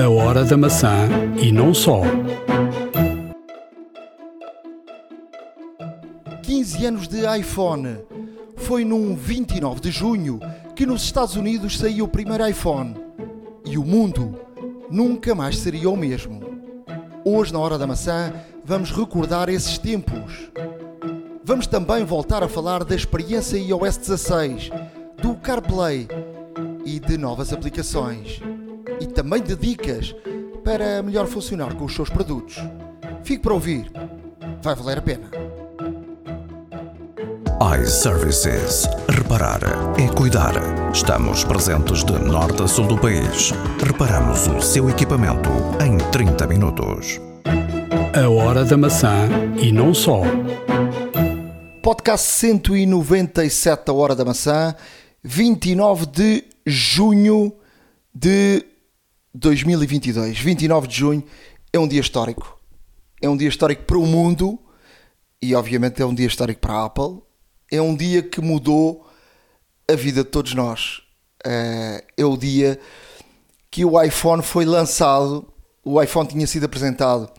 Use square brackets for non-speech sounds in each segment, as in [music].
A hora da maçã e não só. 15 anos de iPhone. Foi num 29 de junho que nos Estados Unidos saiu o primeiro iPhone. E o mundo nunca mais seria o mesmo. Hoje, na Hora da Maçã, vamos recordar esses tempos. Vamos também voltar a falar da experiência iOS 16, do CarPlay e de novas aplicações. E também de dicas para melhor funcionar com os seus produtos. Fique para ouvir, vai valer a pena. iServices. Reparar é cuidar. Estamos presentes de norte a sul do país. Reparamos o seu equipamento em 30 minutos. A hora da maçã e não só. Podcast 197 da Hora da Maçã, 29 de junho de 2022. 29 de junho é um dia histórico. É um dia histórico para o mundo e, obviamente, é um dia histórico para a Apple. É um dia que mudou a vida de todos nós. Eh, É o dia que o iPhone foi lançado. O iPhone tinha sido apresentado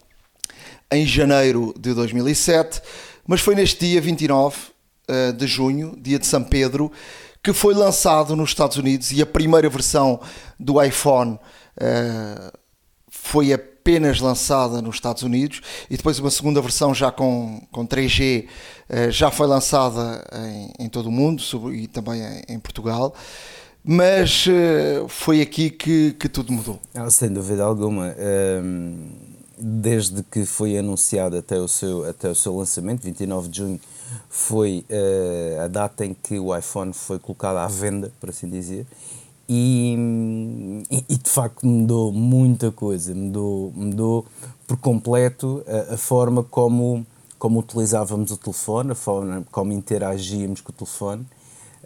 em janeiro de 2007, mas foi neste dia 29 eh, de junho, dia de São Pedro, que foi lançado nos Estados Unidos e a primeira versão do iPhone eh, foi apenas lançada nos Estados Unidos e depois uma segunda versão já com, com 3G eh, já foi lançada em, em todo o mundo sobre- e também em, em Portugal. Mas eh, foi aqui que, que tudo mudou. Ah, sem dúvida alguma. Hum, desde que foi anunciado até o seu, até o seu lançamento, 29 de junho, foi eh, a data em que o iPhone foi colocado à venda, por assim dizer. E, e- de facto mudou muita coisa, mudou, mudou por completo a, a forma como, como utilizávamos o telefone, a forma como interagíamos com o telefone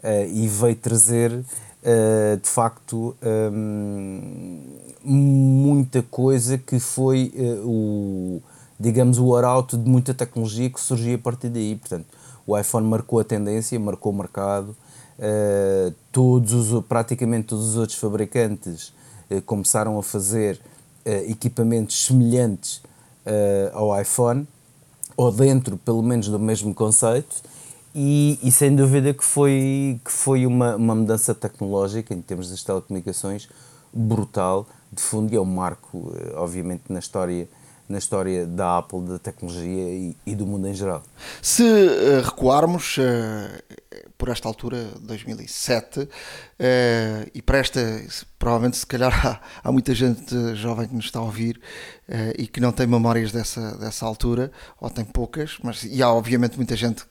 eh, e veio trazer eh, de facto hum, muita coisa que foi eh, o digamos o arauto de muita tecnologia que surgia a partir daí. Portanto o iPhone marcou a tendência marcou o mercado eh, todos os praticamente todos os outros fabricantes eh, começaram a fazer eh, equipamentos semelhantes ao iPhone ou dentro, pelo menos, do mesmo conceito, e, e sem dúvida que foi, que foi uma, uma mudança tecnológica em termos das telecomunicações brutal, de fundo, e é um marco, obviamente, na história, na história da Apple, da tecnologia e, e do mundo em geral. Se eh, recuarmos por esta altura, 2007, eh, e para esta, provavelmente se calhar [laughs] há, há muita gente jovem que nos está a ouvir eh, e que não tem memórias dessa, dessa altura, ou tem poucas, mas e há obviamente muita gente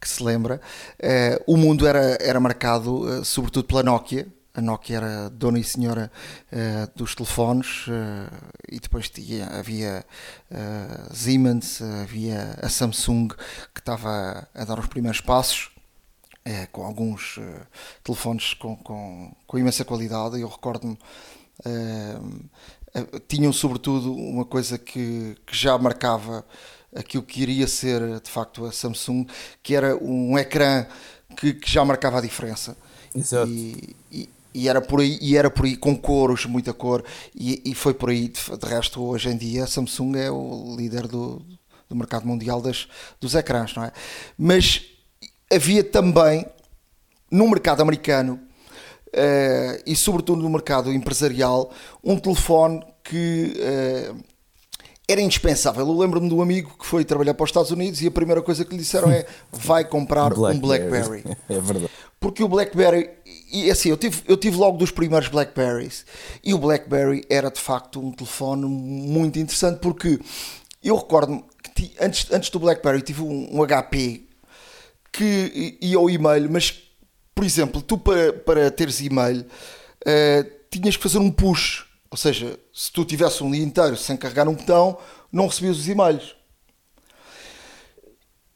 que se lembra, eh, o mundo era, era marcado sobretudo pela Nokia, a Nokia era dona e senhora eh, dos telefones eh, e depois tinha, havia eh, Siemens, havia a Samsung que estava a dar os primeiros passos eh, com alguns eh, telefones com, com, com imensa qualidade. Eu recordo-me, eh, eh, tinham sobretudo uma coisa que, que já marcava aquilo que iria ser de facto a Samsung, que era um ecrã que, que já marcava a diferença. Exato. E, e- e era por aí, e era por aí com cores, muita cor, e, e foi por aí. De, de resto, hoje em dia, a Samsung é o líder do, do mercado mundial das, dos ecrãs, não é? Mas havia também no mercado americano eh, e, sobretudo, no mercado empresarial, um telefone que. eh, era indispensável. Eu lembro-me de um amigo que foi trabalhar para os Estados Unidos e a primeira coisa que lhe disseram é vai comprar [laughs] um BlackBerry. [laughs] É verdade. Porque o BlackBerry, e assim, eu tive, eu tive logo dos primeiros Blackberries e o BlackBerry era de facto um telefone muito interessante porque eu recordo-me que antes, antes do BlackBerry tive um, um HP que ia ao e-mail, mas por exemplo, tu para, para teres e-mail eh, tinhas que fazer um push, ou seja, se tu tivesse um dia inteiro sem carregar um botão, não recebias os e-mails.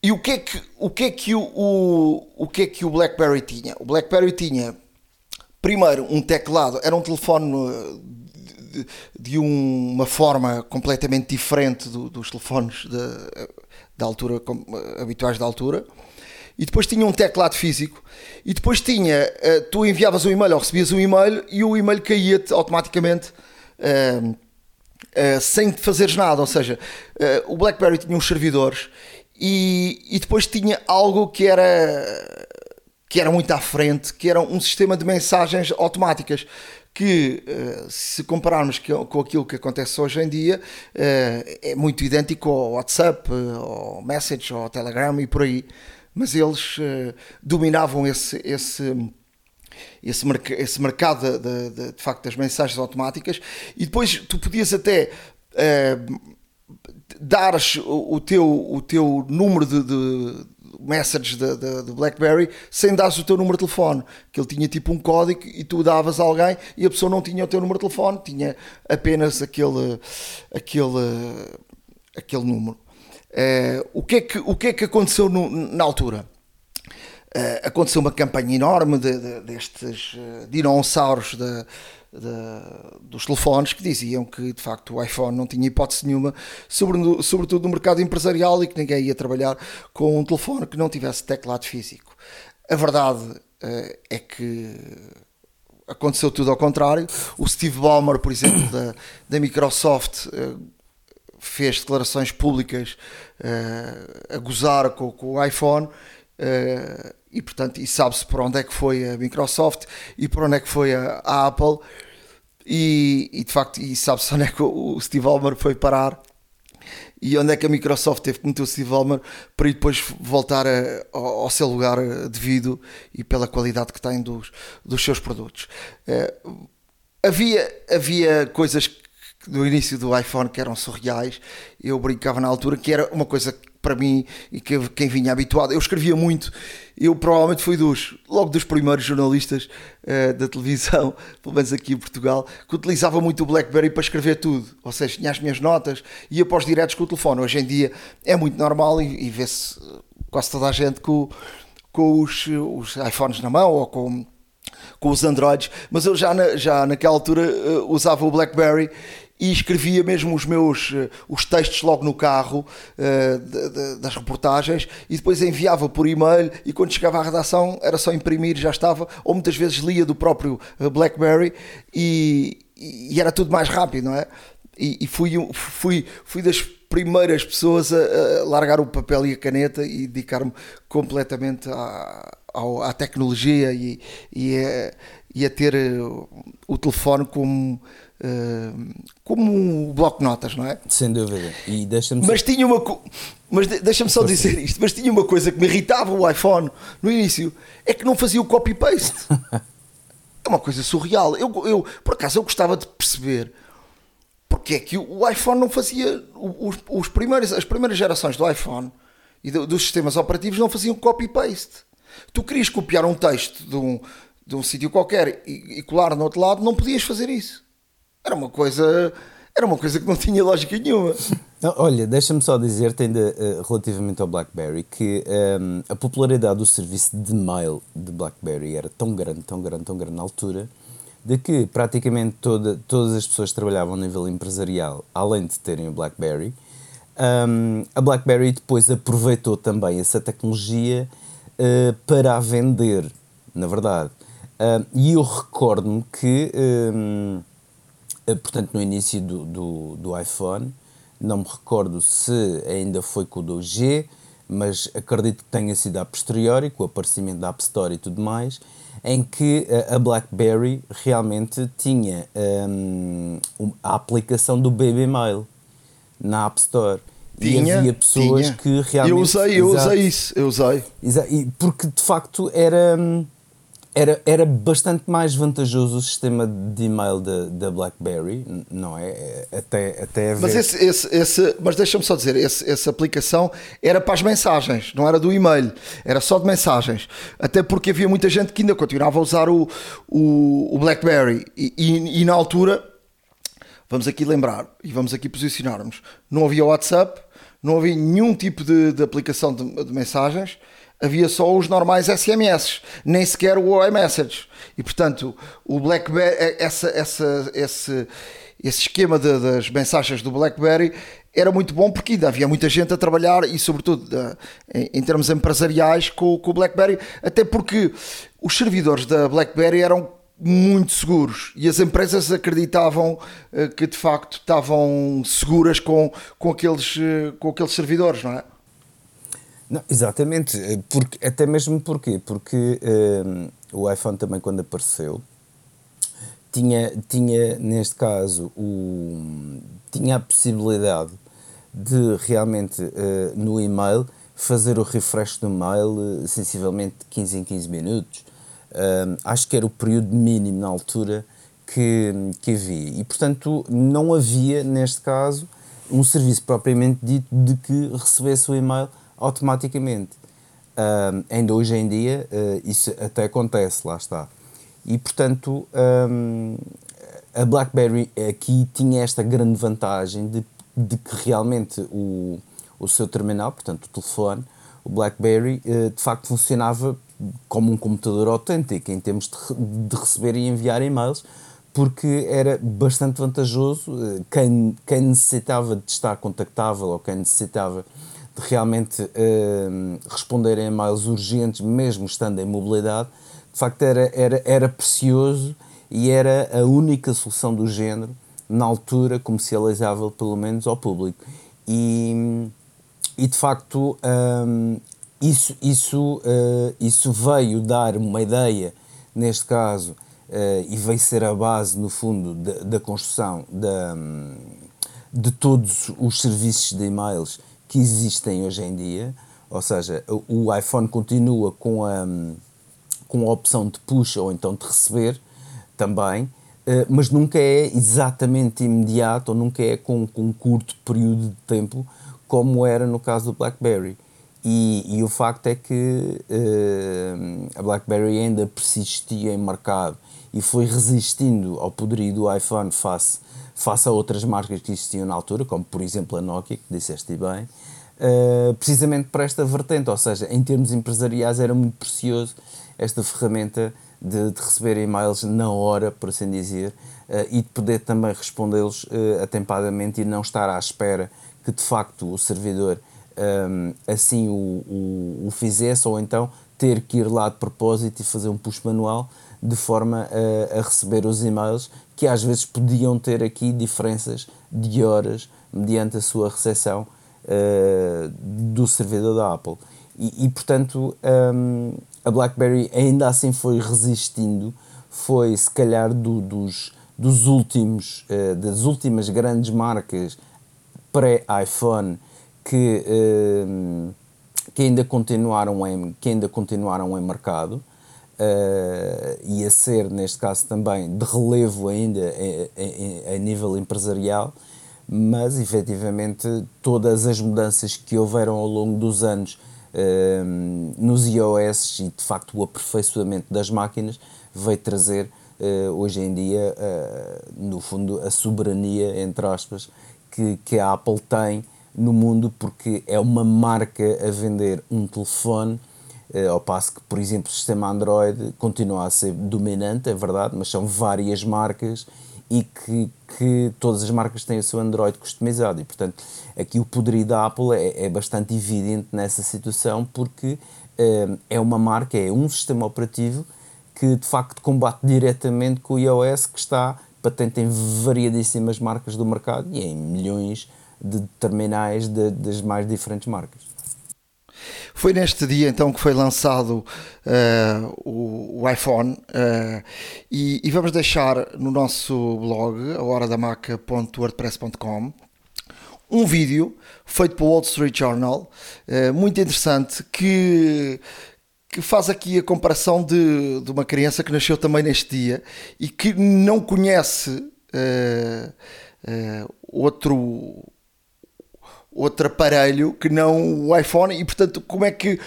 E o que é que o, que é que o, o, o que é que o BlackBerry tinha? O BlackBerry tinha primeiro um teclado, era um telefone uh, de, de um- uma forma completamente diferente do- dos telefones da, da altura com- habituais da altura. E depois tinha um teclado físico. E depois tinha, uh, tu enviavas um e-mail ou recebias um e-mail e o e-mail caía-te automaticamente uh, uh, sem fazeres nada. Ou seja, uh, o BlackBerry tinha uns servidores e, e depois tinha algo que era que era muito à frente, que era um sistema de mensagens automáticas que, se compararmos com aquilo que acontece hoje em dia, é muito idêntico ao WhatsApp, ao Message, ao Telegram e por aí. Mas eles dominavam esse, esse esse, esse mercado de, de, de, facto das mensagens automáticas e depois tu podias até uh, dar o, teu, o teu número de, de messages de, BlackBerry sem dar o teu número de telefone, que ele tinha tipo um código e tu davas a alguém e a pessoa não tinha o teu número de telefone, tinha apenas aquele, aquele, aquele número. Uh, o, que é que, o que é que aconteceu no, na altura? Uh, aconteceu uma campanha enorme de, de, destes uh, dinossauros de, dos telefones que diziam que de facto o iPhone não tinha hipótese nenhuma, sobre, sobretudo no mercado empresarial, e que ninguém ia trabalhar com um telefone que não tivesse teclado físico. A verdade uh, é que aconteceu tudo ao contrário. O Steve Ballmer, por exemplo, da, da Microsoft, fez declarações públicas a gozar com, com o iPhone. Uh, e portanto e sabe-se por onde é que foi a Microsoft e por onde é que foi a, a Apple e, e, de facto e sabe-se onde é que o Steve Ballmer foi parar e onde é que a Microsoft teve que meter o Steve Ballmer para depois voltar a, ao, ao, seu lugar devido e pela qualidade que tem dos, dos seus produtos. Uh, havia, havia coisas do início do iPhone que eram surreais, eu brincava na altura que era uma coisa para mim e que quem vinha habituado. Eu escrevia muito, eu provavelmente fui dos, logo dos primeiros jornalistas uh, da televisão, [laughs] pelo menos aqui em Portugal, que utilizava muito o Blackberry para escrever tudo. Ou seja, tinha as minhas notas, ia para os diretos com o telefone. Hoje em dia é muito normal e, e vê-se quase toda a gente com, com os, os iPhones na mão ou com com os Androids, mas eu já, na, já naquela altura uh, usava o BlackBerry e escrevia mesmo os meus eh, os textos logo no carro de, das reportagens e depois enviava por e-mail e quando chegava à redação era só imprimir já estava. Ou muitas vezes lia do próprio eh, BlackBerry e, e era tudo mais rápido não é? E, fui fui fui das primeiras pessoas a, a, largar o papel e a caneta e dedicar-me completamente à, à, à tecnologia e, e, a, e a ter o telefone como como um bloco de notas, não é? Sem dúvida. E deixa-me Mas tinha uma mas deixa-me só dizer isto, mas tinha uma coisa que me irritava o iPhone no início, é que não fazia o copy paste. [laughs] é uma coisa surreal. Eu, eu por acaso eu gostava de perceber porque é que o iPhone não fazia os, os primeiros, as primeiras gerações do iPhone e do, dos sistemas operativos não faziam copy paste. Tu querias copiar um texto de um, de um sítio qualquer e, e colar no outro lado, não podias fazer isso. Era uma coisa. Era uma coisa que não tinha lógica nenhuma. Olha, deixa-me só dizer-te ainda uh, relativamente ao BlackBerry que um, ehm, a popularidade do serviço de mail de BlackBerry era tão grande, tão grande, tão grande na altura de que praticamente toda, todas as pessoas que trabalhavam a nível empresarial, além de terem o BlackBerry, um, ehm, a BlackBerry depois aproveitou também essa tecnologia uh, para a vender, na verdade. Uh, e eu recordo-me que um, portanto, no início do, do, do, iPhone. Não me recordo se ainda foi com o 2G, mas acredito que tenha sido a posteriori, com o aparecimento da App Store e tudo mais, em que a BlackBerry realmente tinha um, a aplicação do Baby Mail na App Store. Tinha, e havia pessoas tinha. que realmente. Eu usei, eu usei isso, eu usei. Exato, porque de facto era. Hum, era, era bastante mais vantajoso o sistema de e-mail da, BlackBerry, não é? é até, até haver... Mas, esse, esse, esse mas deixa-me só dizer, esse, essa aplicação era para as mensagens, não era do e-mail, era só de mensagens. Até porque havia muita gente que ainda continuava a usar o, o, o BlackBerry e, e, e na altura, vamos aqui lembrar e vamos aqui posicionar-nos, não havia WhatsApp, não havia nenhum tipo de, de aplicação de, de mensagens havia só os normais SMS, nem sequer o iMessage. E portanto, o BlackBerry, eh, essa, essa, esse, esse esquema de, das mensagens do BlackBerry era muito bom porque ainda havia muita gente a trabalhar e, sobretudo, em, termos empresariais com, com o BlackBerry, até porque os servidores da BlackBerry eram muito seguros e as empresas acreditavam uh, que de facto estavam seguras com, com, aqueles, uh, com aqueles servidores, não é? Não, exatamente, porque, até mesmo porque, porque o iPhone também quando apareceu tinha, tinha neste caso o, tinha a possibilidade de realmente no e-mail fazer o refresh do mail sensivelmente de 15 em 15 minutos acho que era o período mínimo na altura que, que havia. E, portanto, não havia, neste caso, um serviço propriamente dito de que recebesse o e-mail automaticamente. ainda hoje em dia, uh, isso até acontece, lá está. E, portanto, um, a BlackBerry aqui tinha esta grande vantagem de, de que realmente o, o seu terminal, portanto, o telefone, o BlackBerry, uh, de facto funcionava como um computador autêntico em termos de, de receber e enviar e-mails, porque era bastante vantajoso. Eh, quem, quem necessitava de estar contactável ou quem necessitava de realmente uh, responder a e-mails urgentes, mesmo estando em mobilidade, de facto era, era, era precioso e era a única solução do género na altura comercializável, pelo menos ao público. E, e de facto um, isso, isso, uh, isso veio dar uma ideia, neste caso, uh, e veio ser a base, no fundo, da, da construção da, de todos os serviços de e-mails que existem hoje em dia. Ou seja, o iPhone continua com a, com a opção de push ou então de receber também, uh, mas nunca é exatamente imediato ou nunca é com, com um curto período de tempo, como era no caso do BlackBerry. E, e, o facto é que uh, a BlackBerry ainda persistia em mercado e foi resistindo ao poderio do iPhone face, face a outras marcas que existiam na altura, como por exemplo a Nokia, que disseste bem, uh, precisamente para esta vertente, ou seja, em termos empresariais era muito precioso esta ferramenta de, de receber e-mails na hora, por assim dizer, uh, e de poder também respondê-los atempadamente e não estar à espera que de facto o servidor um, assim o, o, o, fizesse, ou então ter que ir lá de propósito e fazer um push manual de forma a, a, receber os e-mails que às vezes podiam ter aqui diferenças de horas mediante a sua recepção uh, do servidor da Apple. E, e portanto, um, a BlackBerry ainda assim foi resistindo, foi se calhar do, dos, dos últimos, uh, das últimas grandes marcas pré-iPhone que, uh, que, ainda continuaram em, que ainda continuaram em mercado uh, e a ser, neste caso também, de relevo ainda a nível empresarial, mas efetivamente todas as mudanças que houveram ao longo dos anos uh, nos iOS e de facto o aperfeiçoamento das máquinas veio trazer uh, hoje em dia, uh, no fundo, a soberania, entre aspas, que, que a Apple tem no mundo porque é uma marca a vender um telefone, eh, ao passo que, por exemplo, o sistema Android continua a ser dominante, é verdade, mas são várias marcas e que, que todas as marcas têm o seu Android customizado e, portanto, aqui o poderio da Apple é, é bastante evidente nessa situação porque eh, é uma marca, é um sistema operativo que de facto combate diretamente com o iOS que está patente em variadíssimas marcas do mercado e em milhões de terminais de, das mais diferentes marcas. Foi neste dia então que foi lançado uh, o, o, iPhone uh, e, e, vamos deixar no nosso blog, a horadamaca.wordpress.com, um vídeo feito pelo Wall Street Journal, uh, muito interessante, que, que faz aqui a comparação de, de uma criança que nasceu também neste dia e que não conhece outro outro aparelho que não o iPhone. E portanto como é que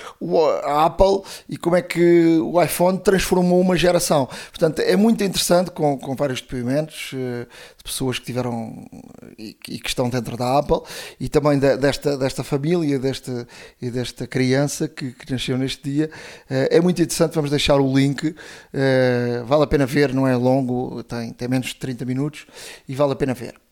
a Apple e como é que o iPhone transformou uma geração? Portanto é muito interessante com, com vários depoimentos uh, de pessoas que tiveram e, e, que estão dentro da Apple e também de, desta, desta família desta, e desta criança que, que nasceu neste dia. Uh, é muito interessante, vamos deixar o link. Vale a pena ver, não é longo tem, tem menos de 30 minutos e vale a pena ver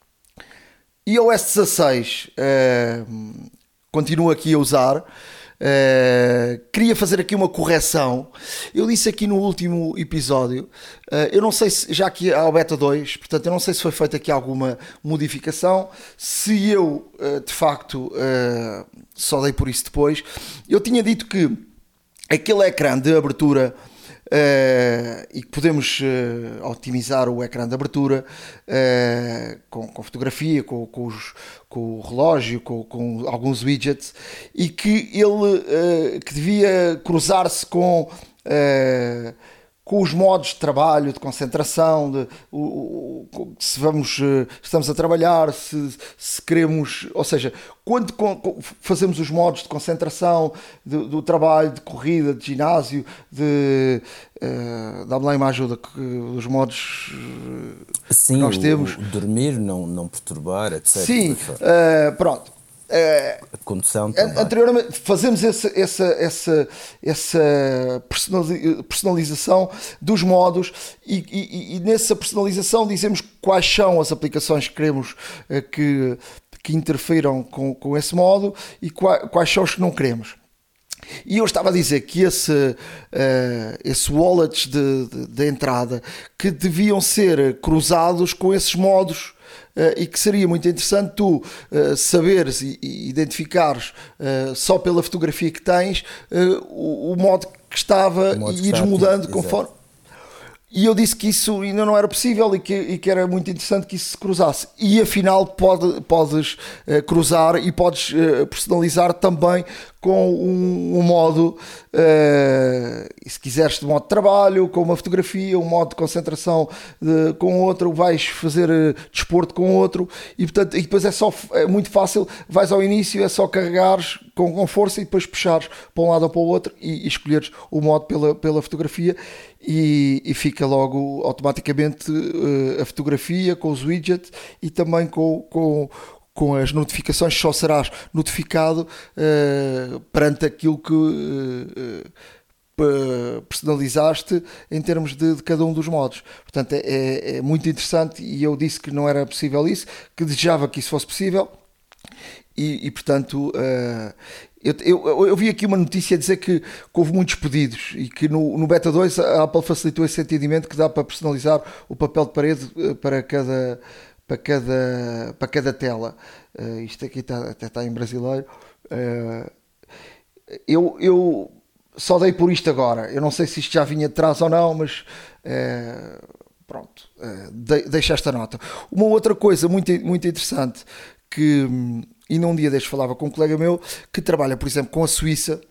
iOS 16 uh, continuo aqui a usar. Uh, queria fazer aqui uma correção. Eu disse aqui no último episódio, uh, eu não sei se, já aqui o beta 2, portanto, eu não sei se foi feita aqui alguma modificação. Se eu, uh, de facto, só dei por isso depois, eu tinha dito que aquele ecrã de abertura e que podemos uh, otimizar o ecrã de abertura uh, com, com, fotografia, com, com, os, com o relógio, com, com, alguns widgets e que ele que devia cruzar-se com com os modos de trabalho, de concentração, de, o, o, se vamos, eh, estamos a trabalhar, se, se queremos, ou seja, quando fazemos os modos de concentração do, do trabalho, de corrida, de ginásio, de uh, dá-me lá uma ajuda que os modos Sim, que nós temos. O, dormir, não, não perturbar, etc. Sim, uh, pronto. Uh, a condução também. Anteriormente fazemos essa, essa, essa, essa personalização dos modos e, e, e, nessa personalização dizemos quais são as aplicações que queremos que, que interfiram com, com esse modo e quais, quais são os que não queremos. E eu estava a dizer que esse, uh, esse wallets de, de, de entrada que deviam ser cruzados com esses modos e que seria muito interessante tu uh, saberes e, e identificares uh, só pela fotografia que tens o, o, modo que estava e ires mudando conforme. E eu disse que isso ainda não era possível e que, e que, era muito interessante que isso se cruzasse. E afinal pode, podes uh, cruzar e podes uh, personalizar também com um, um modo, uh, se quiseres, de modo de trabalho, com uma fotografia, um modo de concentração de, com outro, vais fazer uh, desporto com outro e, portanto, e depois é só é muito fácil, vais ao início, é só carregares com, com força e depois puxares para um lado ou para o outro e, e escolheres o modo pela, pela fotografia e, e fica logo automaticamente uh, a fotografia com os widgets e também com, com com as notificações só serás notificado uh, perante aquilo que uh, personalizaste em termos de, de, cada um dos modos. Portanto, é, é, é, muito interessante e eu disse que não era possível isso, que desejava que isso fosse possível e, e portanto. Uh, eu, eu, eu, vi aqui uma notícia a dizer que, que houve muitos pedidos e que no, no, Beta 2 a Apple facilitou esse entendimento que dá para personalizar o papel de parede para cada, para cada, para cada tela. Uh, isto aqui está, até está em brasileiro. Uh, eu, eu só dei por isto agora. Eu não sei se isto já vinha de trás ou não, mas uh, pronto, de, esta nota. Uma outra coisa muito, muito interessante que, e num dia deste falava com um colega meu que trabalha, por exemplo, com a Suíça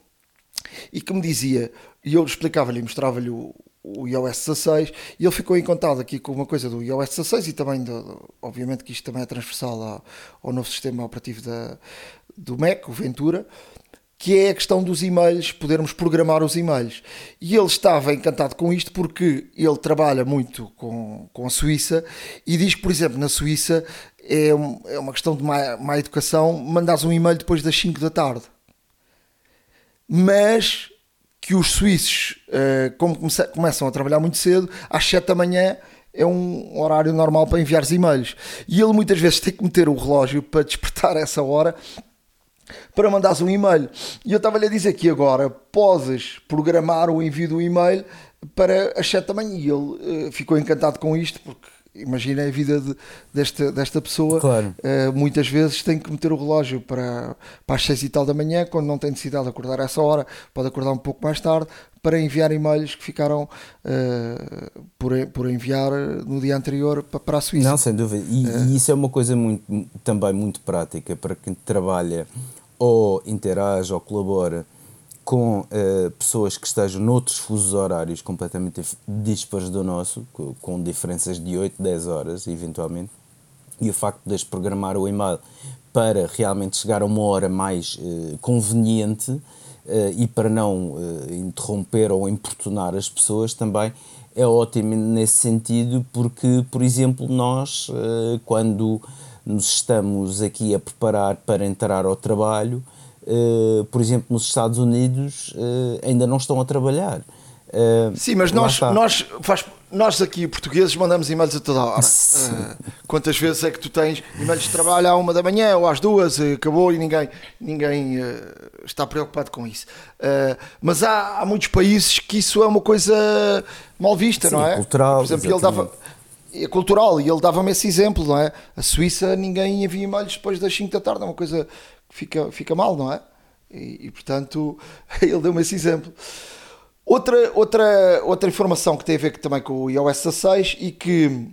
e que me dizia, e eu explicava-lhe, mostrava-lhe o, o iOS 16 e ele ficou encantado aqui com uma coisa do iOS 16 e também, obviamente, que isto também é transversal ao, ao novo sistema operativo da, do Mac, o Ventura, que é a questão dos e-mails, podermos programar os e-mails. E ele estava encantado com isto porque ele trabalha muito com, com a Suíça e diz que, por exemplo, na Suíça é, é uma questão de má, má educação mandares um e-mail depois das 5 da tarde. Mas que os suíços, uh, como come começam a trabalhar muito cedo, às 7 da manhã é um horário normal para enviar e-mails. E ele muitas vezes tem que meter o relógio para despertar essa hora para mandares um e-mail. E eu estava-lhe a dizer que agora podes programar o envio do e-mail para as 7 da manhã. E ele uh, ficou encantado com isto porque imagina a vida de, desta, desta pessoa. Claro. Uh, muitas vezes tem que meter o relógio para, para as seis e tal da manhã, quando não tem necessidade de acordar a essa hora, pode acordar um pouco mais tarde, para enviar e-mails que ficaram uh, por, por enviar no dia anterior para, para a Suíça. Não, sem dúvida. E, uh, e isso é uma coisa muito, também muito prática para quem trabalha ou interage ou colabora com uh, pessoas que estejam noutros fusos horários completamente dispares do nosso, com, diferenças de 8, 10 horas, eventualmente, e o facto de desprogramar o e-mail para realmente chegar a uma hora mais uh, conveniente uh, e para não interromper ou importunar as pessoas também é ótimo nesse sentido, porque, por exemplo, nós, quando nos estamos aqui a preparar para entrar ao trabalho, Uh, por exemplo, nos Estados Unidos uh, ainda não estão a trabalhar. Uh, Sim, mas nós, nós, faz, nós aqui, portugueses, mandamos e-mails a toda hora. [laughs] Uh, quantas vezes é que tu tens e-mails de trabalho à uma da manhã ou às duas, acabou e ninguém, ninguém uh, está preocupado com isso. mas há, há, muitos países que isso é uma coisa mal vista, Sim, não é? cultural. Por exemplo, ele dava é cultural e ele dava-me esse exemplo, não é? A Suíça ninguém envia e-mails depois das 5 da tarde, é uma coisa fica, fica mal, não é? E, e portanto, [laughs] ele deu-me esse exemplo. Outra, outra, outra informação que tem a ver também com o iOS 16 e que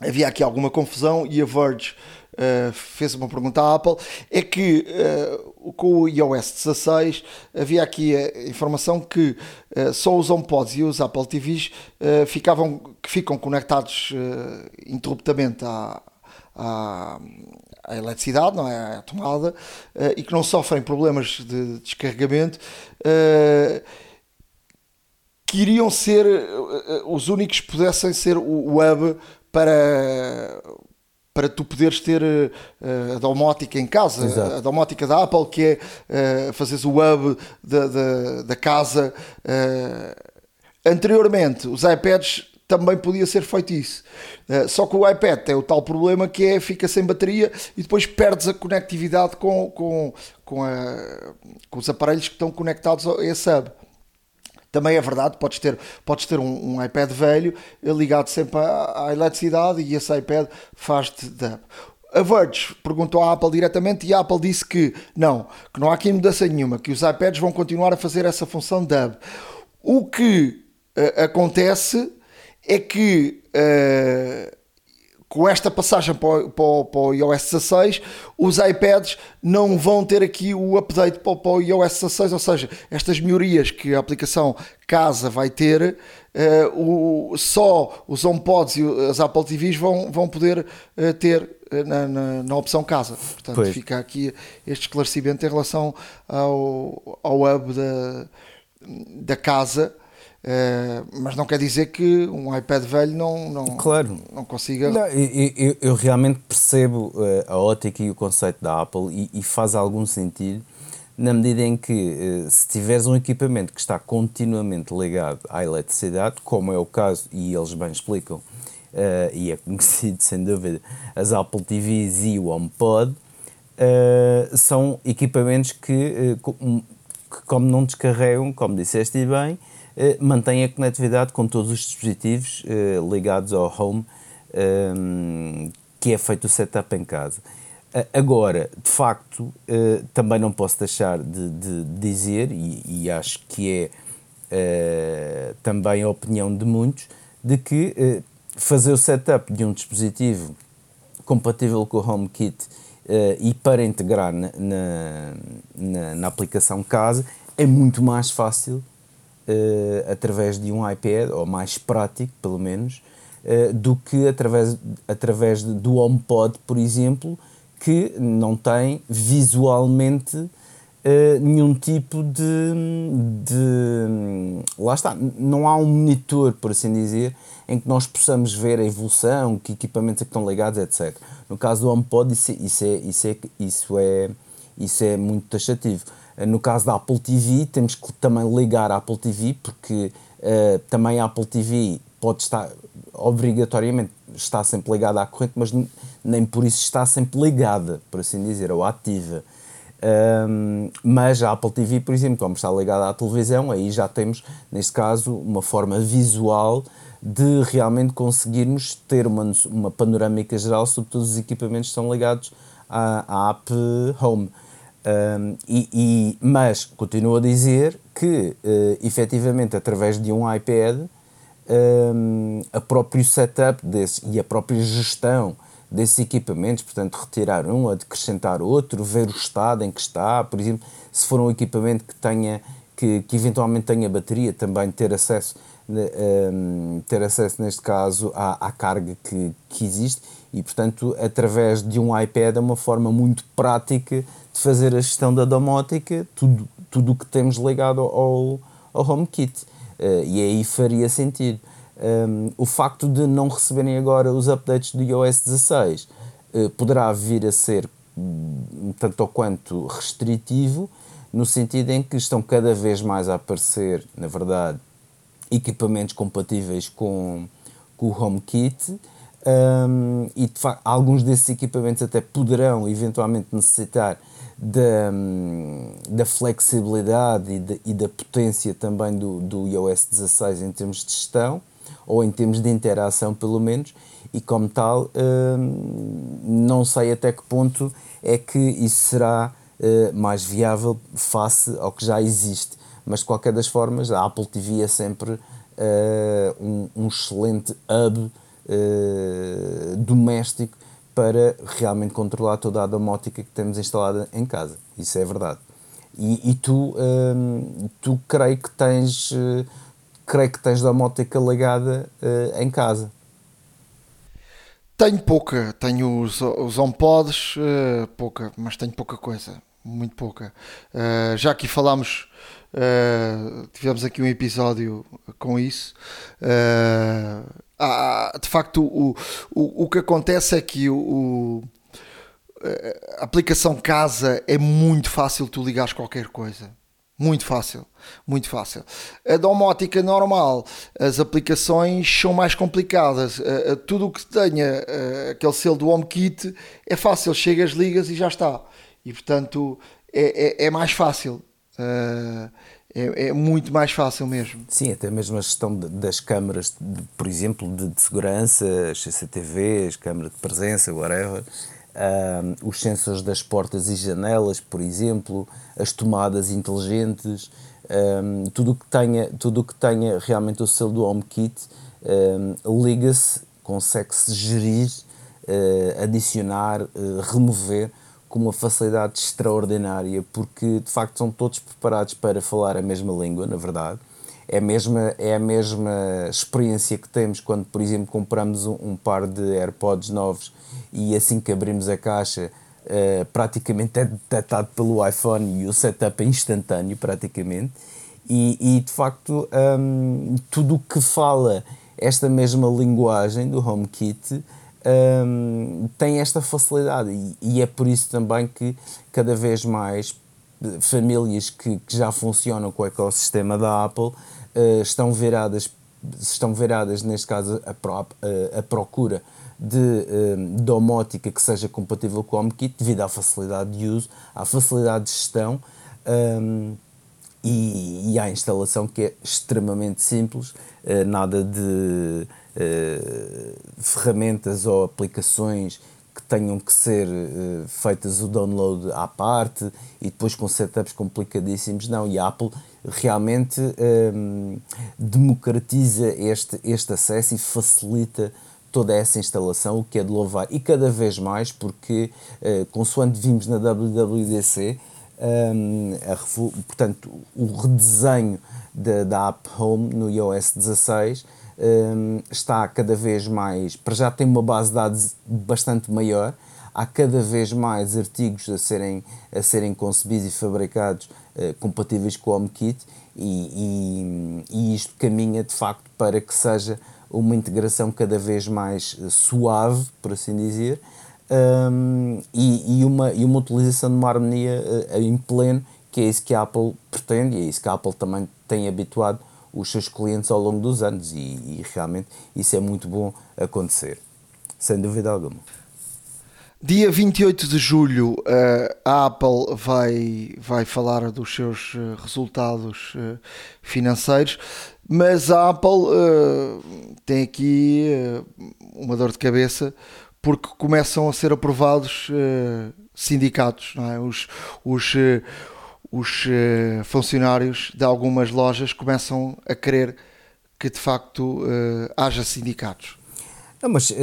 havia aqui alguma confusão e a Verge uh, fez uma pergunta à Apple é que uh, com o iOS 16 havia aqui a informação que uh, só os HomePods e os Apple TVs ficavam, que ficam conectados interruptamente à, à, à, eletricidade, não é? à tomada, e que não sofrem problemas de descarregamento que iriam ser eh, eh, os únicos que pudessem ser o web para para tu poderes ter uh, a domótica em casa, Exato. a domótica da Apple, que é uh, fazeres o web da, da, da casa. Uh, anteriormente, os iPads também podia ser feito isso. Uh, só que o iPad tem o tal problema que é fica sem bateria e depois perdes a conectividade com, com, com, a, com os aparelhos que estão conectados a esse hub. Também é verdade, podes ter, podes ter um, um iPad velho ligado sempre à, à, eletricidade e esse iPad faz-te DAB. A Verge perguntou à Apple diretamente e a Apple disse que não, que não há aqui mudança nenhuma, que os iPads vão continuar a fazer essa função DAB. O que uh, acontece é que uh, com esta passagem para, para, para, o iOS 16, os iPads não vão ter aqui o update para, o iOS 16, ou seja, estas melhorias que a aplicação Casa vai ter, uh, o, só os HomePods e as Apple TVs vão, vão poder uh, ter na, na, na, opção Casa. Portanto, pois. fica aqui este esclarecimento em relação ao, ao hub da, da casa Uh, mas não quer dizer que um iPad velho não, não, claro. não consiga. Não, eu, eu, realmente percebo uh, a ótica e o conceito da Apple e, e, faz algum sentido na medida em que, uh, se tiveres um equipamento que está continuamente ligado à eletricidade, como é o caso, e eles bem explicam, e é [laughs] conhecido sem dúvida, as Apple TVs e o HomePod, são equipamentos que, que, como não descarregam, como disseste bem, eh, mantém a conectividade com todos os dispositivos eh, ligados ao home ehm, que é feito o setup em casa. Agora, de facto, eh, também não posso deixar de, de dizer, e, e, acho que é também a opinião de muitos, de que fazer o setup de um dispositivo compatível com o HomeKit e para integrar na, na, na aplicação casa é muito mais fácil uh, através de um iPad, ou mais prático, pelo menos, uh, do que através, através do HomePod, por exemplo, que não tem visualmente uh, nenhum tipo de, de. Lá está, não há um monitor, por assim dizer, em que nós possamos ver a evolução, que equipamentos é que estão ligados, etc. No caso do HomePod, isso, isso, é, isso, é, isso, é, isso é muito taxativo. No caso da Apple TV, temos que também ligar a Apple TV, porque uh, também a Apple TV pode estar, obrigatoriamente, está sempre ligada à corrente, mas nem por isso está sempre ligada, por assim dizer, ou ativa. Um, mas a Apple TV, por exemplo, como está ligada à televisão, aí já temos, neste caso, uma forma visual de realmente conseguirmos ter uma, uma panorâmica geral sobre todos os equipamentos que estão ligados à, à app Home. Um, e, e, mas continuo a dizer que, uh, efetivamente, através de um iPad, um, a próprio setup desse, e a própria gestão desses equipamentos, portanto, retirar um, acrescentar outro, ver o estado em que está, por exemplo, se for um equipamento que tenha, que, que eventualmente tenha bateria, também ter acesso, um, ter acesso neste caso à, à carga que, que existe. E, portanto, através de um iPad é uma forma muito prática de fazer a gestão da domótica, tudo tudo o que temos ligado ao, ao HomeKit. Uh, e aí faria sentido. Um, o facto de não receberem agora os updates do iOS 16 uh, poderá vir a ser um tanto ou quanto restritivo, no sentido em que estão cada vez mais a aparecer, na verdade, equipamentos compatíveis com, com o HomeKit. Um, e de facto, alguns desses equipamentos até poderão eventualmente necessitar da, da flexibilidade e, de, e, da potência também do, do iOS 16 em termos de gestão ou em termos de interação, pelo menos, e como tal, hum, não sei até que ponto é que isso será eh, mais viável face ao que já existe. Mas de qualquer das formas, a Apple TV é sempre eh, um, um excelente hub uh, doméstico para realmente controlar toda a domótica que temos instalada em casa. Isso é verdade. E, e tu, um, tu creio que tens, uh, creio que tens domótica ligada uh, em casa. Tenho pouca, tenho os, os HomePods, uh, pouca, mas tenho pouca coisa, muito pouca. Uh, já aqui falámos, uh, tivemos aqui um episódio com isso. Ah, de facto, o, o, o que acontece é que o, a aplicação casa é muito fácil tu ligares qualquer coisa. Muito fácil, muito fácil. A domótica normal, as aplicações são mais complicadas. Tudo o que tenha aquele selo do HomeKit é fácil, chegas, ligas e já está. E portanto é, é, é mais fácil. É, é, muito mais fácil mesmo. Sim, até mesmo a gestão de, das câmaras, de, por exemplo, de, de, segurança, as CCTVs, câmara de presença, whatever, uh, os sensores das portas e janelas, por exemplo, as tomadas inteligentes, um, tudo o que tenha, tudo que tenha realmente o selo do HomeKit um, liga-se, consegue-se gerir, uh, adicionar, uh, remover com uma facilidade extraordinária, porque de facto são todos preparados para falar a mesma língua, na verdade. É a mesma, é a mesma experiência que temos quando, por exemplo, compramos um, um par de AirPods novos e assim que abrimos a caixa, uh, praticamente é detectado pelo iPhone e o setup é instantâneo, praticamente. E, e de facto, um, tudo o que fala esta mesma linguagem do HomeKit um, tem esta facilidade. E, e, é por isso também que cada vez mais famílias que, que já funcionam com o ecossistema da Apple uh, estão viradas estão viradas neste caso a, a, a procura de um, domótica que seja compatível com o HomeKit devido à facilidade de uso, à facilidade de gestão um, e, e à instalação que é extremamente simples, uh, nada de uh, ferramentas ou aplicações que tenham que ser uh, feitas o download à parte e depois com setups complicadíssimos. Não, e a Apple realmente um, democratiza este, este acesso e facilita toda essa instalação, o que é de louvar. E cada vez mais, porque, uh, consoante vimos na WWDC, um, a, portanto, o redesenho da, da App Home no iOS 16 um, está cada vez mais, para já tem uma base de dados bastante maior, há cada vez mais artigos a serem, a serem concebidos e fabricados uh, compatíveis com o HomeKit e, e, e, isto caminha de facto para que seja uma integração cada vez mais eh, suave, por assim dizer, um, e, e, uma, e uma utilização de uma harmonia uh, em pleno, que é isso que a Apple pretende e é isso que a Apple também tem habituado os seus clientes ao longo dos anos e, e realmente isso é muito bom acontecer, sem dúvida alguma. Dia 28 de julho, eh, a Apple vai, vai falar dos seus eh, resultados eh, financeiros, mas a Apple tem aqui uma dor de cabeça porque começam a ser aprovados sindicatos, é? os, os, os uh, funcionários de algumas lojas começam a querer que de facto uh, haja sindicatos. Não, mas uh,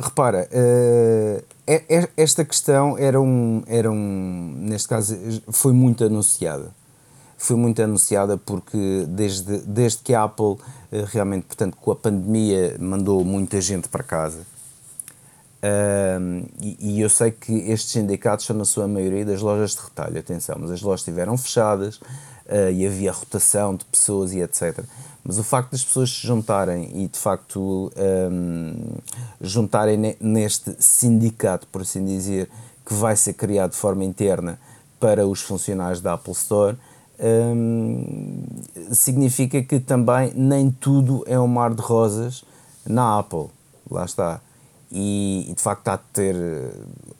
repara, esta questão era um, era um, neste caso, foi muito anunciada. Foi muito anunciada porque desde, desde que a Apple realmente, portanto, com a pandemia mandou muita gente para casa, e, e, eu sei que estes sindicatos são, na sua maioria, das lojas de retalho, atenção, mas as lojas estiveram fechadas uh, e havia rotação de pessoas e etc. Mas o facto das pessoas se juntarem e, de facto, um, juntarem neste sindicato, por assim dizer, que vai ser criado de forma interna para os funcionários da Apple Store, hum, significa que também nem tudo é um mar de rosas na Apple. Lá está. E, de facto está a ter,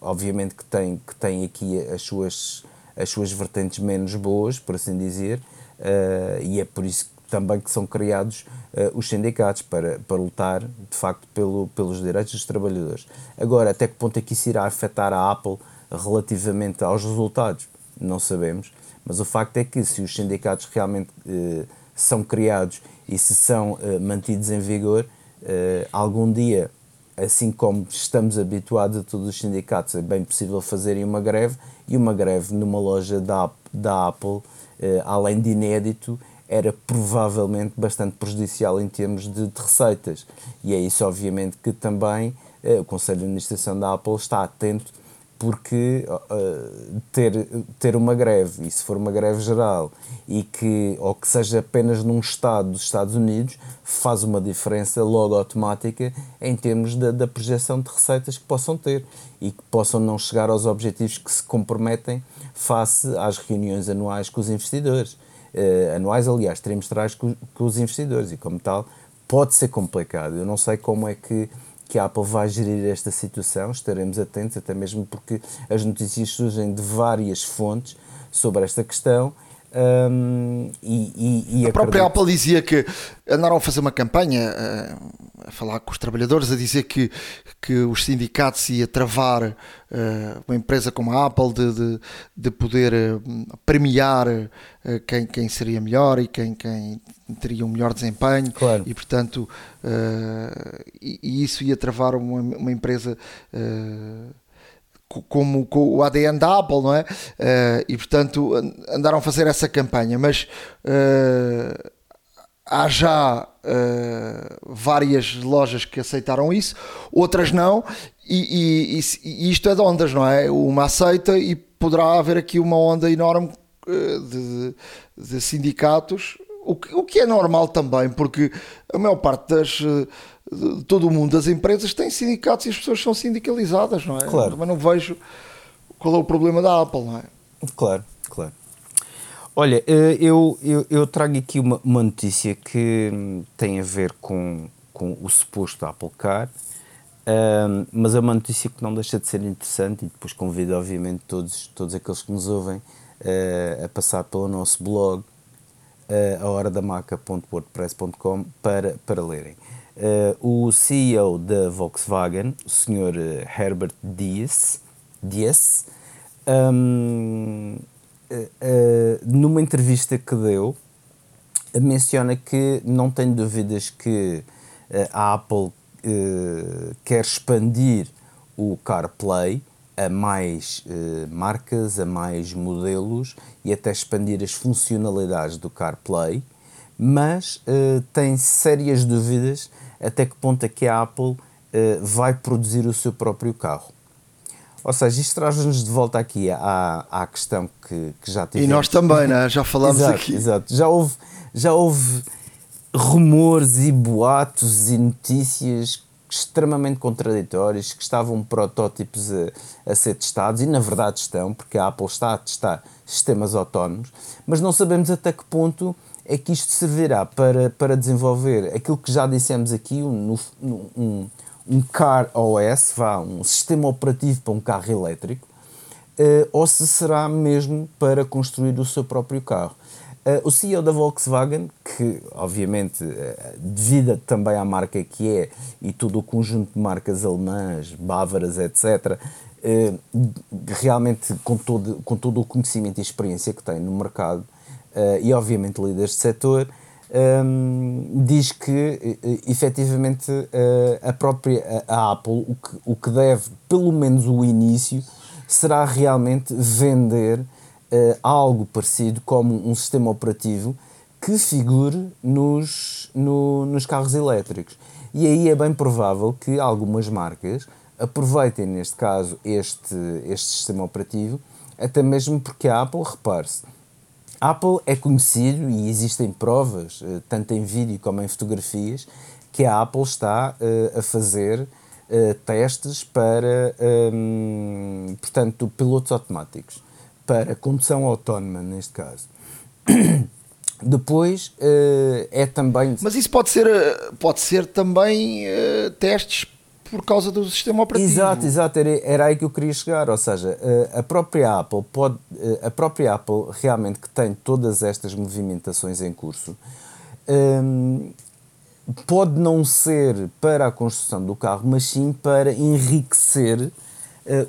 obviamente que tem, que tem aqui as suas, as suas vertentes menos boas, por assim dizer, uh, e é por isso também que são criados uh, os sindicatos para, para lutar de facto pelo, pelos direitos dos trabalhadores. Agora, até que ponto é que isso irá afetar a Apple relativamente aos resultados? Não sabemos, mas o facto é que se os sindicatos realmente uh, são criados e se são mantidos em vigor, algum dia, assim como estamos habituados a todos os sindicatos, é bem possível fazerem uma greve e uma greve numa loja da, da Apple, além de inédito, era provavelmente bastante prejudicial em termos de, de receitas. E é isso, obviamente, que também uh, o Conselho de Administração da Apple está atento, porque uh, ter, ter uma greve, e se for uma greve geral, e que, ou que seja apenas num estado dos Estados Unidos, faz uma diferença logo automática em termos da, da projeção de receitas que possam ter e que possam não chegar aos objetivos que se comprometem face às reuniões anuais com os investidores uh, anuais, aliás, trimestrais com, com os investidores e, como tal, pode ser complicado. Eu não sei como é que que a Apple vai gerir esta situação, estaremos atentos, até mesmo porque as notícias surgem de várias fontes sobre esta questão. Um, e, e, e a própria Apple dizia que andaram a fazer uma campanha uh, a falar com os trabalhadores, a dizer que, que os sindicatos ia travar uh, uma empresa como a Apple de, de, de poder uh, premiar uh, quem, quem seria melhor e quem, quem teria um melhor desempenho claro. e portanto e, e, isso ia travar uma, uma empresa como com o ADN da Apple, não é? e portanto andaram a fazer essa campanha, mas há já uh, várias lojas que aceitaram isso, outras não, e, e, e, isto é de ondas, não é? Uma aceita e poderá haver aqui uma onda enorme uh, de, de, sindicatos, o que, o que é normal também, porque a maior parte das. Eh, de todo o mundo das empresas tem sindicatos e as pessoas são sindicalizadas, não é? Claro. Mas não vejo qual é o problema da Apple, não é? Claro, claro. Olha, eh, eu, eu, eu trago aqui uma, uma, notícia que hum, tem a ver com, com o suposto Apple Car, um, mas é uma notícia que não deixa de ser interessante e depois convido, obviamente, todos, todos aqueles que nos ouvem uh, a passar pelo nosso blog, uh, ahoradamaca.wordpress.com, para, para lerem. Uh, o CEO da Volkswagen, o Sr. Herbert Diess, Diess um, uh, numa entrevista que deu, menciona que não tem dúvidas que a Apple quer expandir o CarPlay a mais marcas, a mais modelos e até expandir as funcionalidades do CarPlay, mas tem sérias dúvidas até que ponto é que a Apple vai produzir o seu próprio carro. Ou seja, isto traz-nos de volta aqui à, à questão que, que já tivemos. E nós também, né? já falámos exato, aqui. Exato, já houve, já houve rumores e boatos e notícias extremamente contraditórios que estavam protótipos a, a, ser testados e na verdade estão, porque a Apple está a testar sistemas autónomos, mas não sabemos até que ponto é que isto servirá para, para desenvolver aquilo que já dissemos aqui, um, um, um car OS, vá, um sistema operativo para um carro elétrico, uh, ou se será mesmo para construir o seu próprio carro. Uh, o CEO da Volkswagen, que obviamente uh, devido também à marca que é e todo o conjunto de marcas alemãs, bávaras, etc., uh, realmente com todo, com todo o conhecimento e experiência que tem no mercado e obviamente líderes de setor, um, diz que efetivamente a própria a Apple o que, o que deve, pelo menos o início, será realmente vender uh, algo parecido como um sistema operativo que figure nos, no, nos carros elétricos. E aí é bem provável que algumas marcas aproveitem, neste caso, este, este sistema operativo, até mesmo porque a Apple, repare-se, Apple é conhecido e existem provas, eh, tanto em vídeo como em fotografias, que a Apple está uh, a fazer uh, testes para, um, portanto, pilotos automáticos, para condução autónoma, neste caso. [coughs] Depois é também. Mas isso pode ser, eh, pode ser também testes por causa do sistema operativo. Exato, exato, era, era aí que eu queria chegar. Ou seja, uh, a própria Apple pode, a própria Apple realmente que tem todas estas movimentações em curso. Um, pode não ser para a construção do carro, mas sim para enriquecer uh,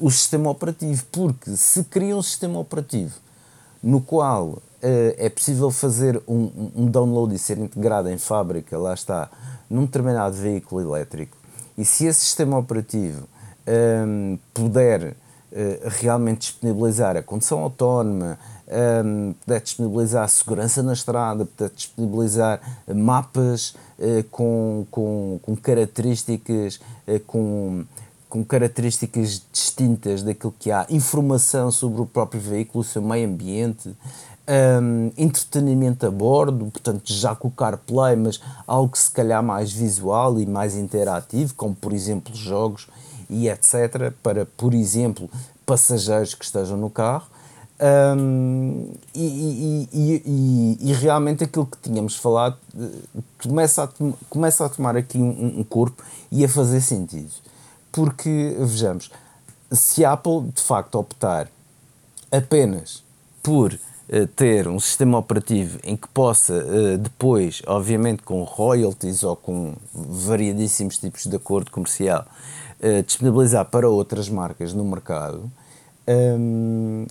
o sistema operativo. Porque se cria um sistema operativo no qual é possível fazer um, um, download e ser integrado em fábrica, lá está, num determinado veículo elétrico, e se esse sistema operativo um, puder uh, realmente disponibilizar a condução autónoma, um, puder disponibilizar a segurança na estrada, puder disponibilizar mapas uh, com, com, com características, uh, com com características distintas daquilo que há, informação sobre o próprio veículo, o seu meio ambiente, um, entretenimento a bordo, portanto, já com o CarPlay, mas algo se calhar mais visual e mais interativo, como por exemplo jogos e etc., para, por exemplo, passageiros que estejam no carro. Um, e, e, e, e, realmente aquilo que tínhamos falado eh, começa a, começa a tomar aqui um, um corpo e a fazer sentido porque, vejamos, se a Apple de facto optar apenas por ter um sistema operativo em que possa uh, depois, obviamente com royalties ou com variadíssimos tipos de acordo comercial, uh, disponibilizar para outras marcas no mercado, um,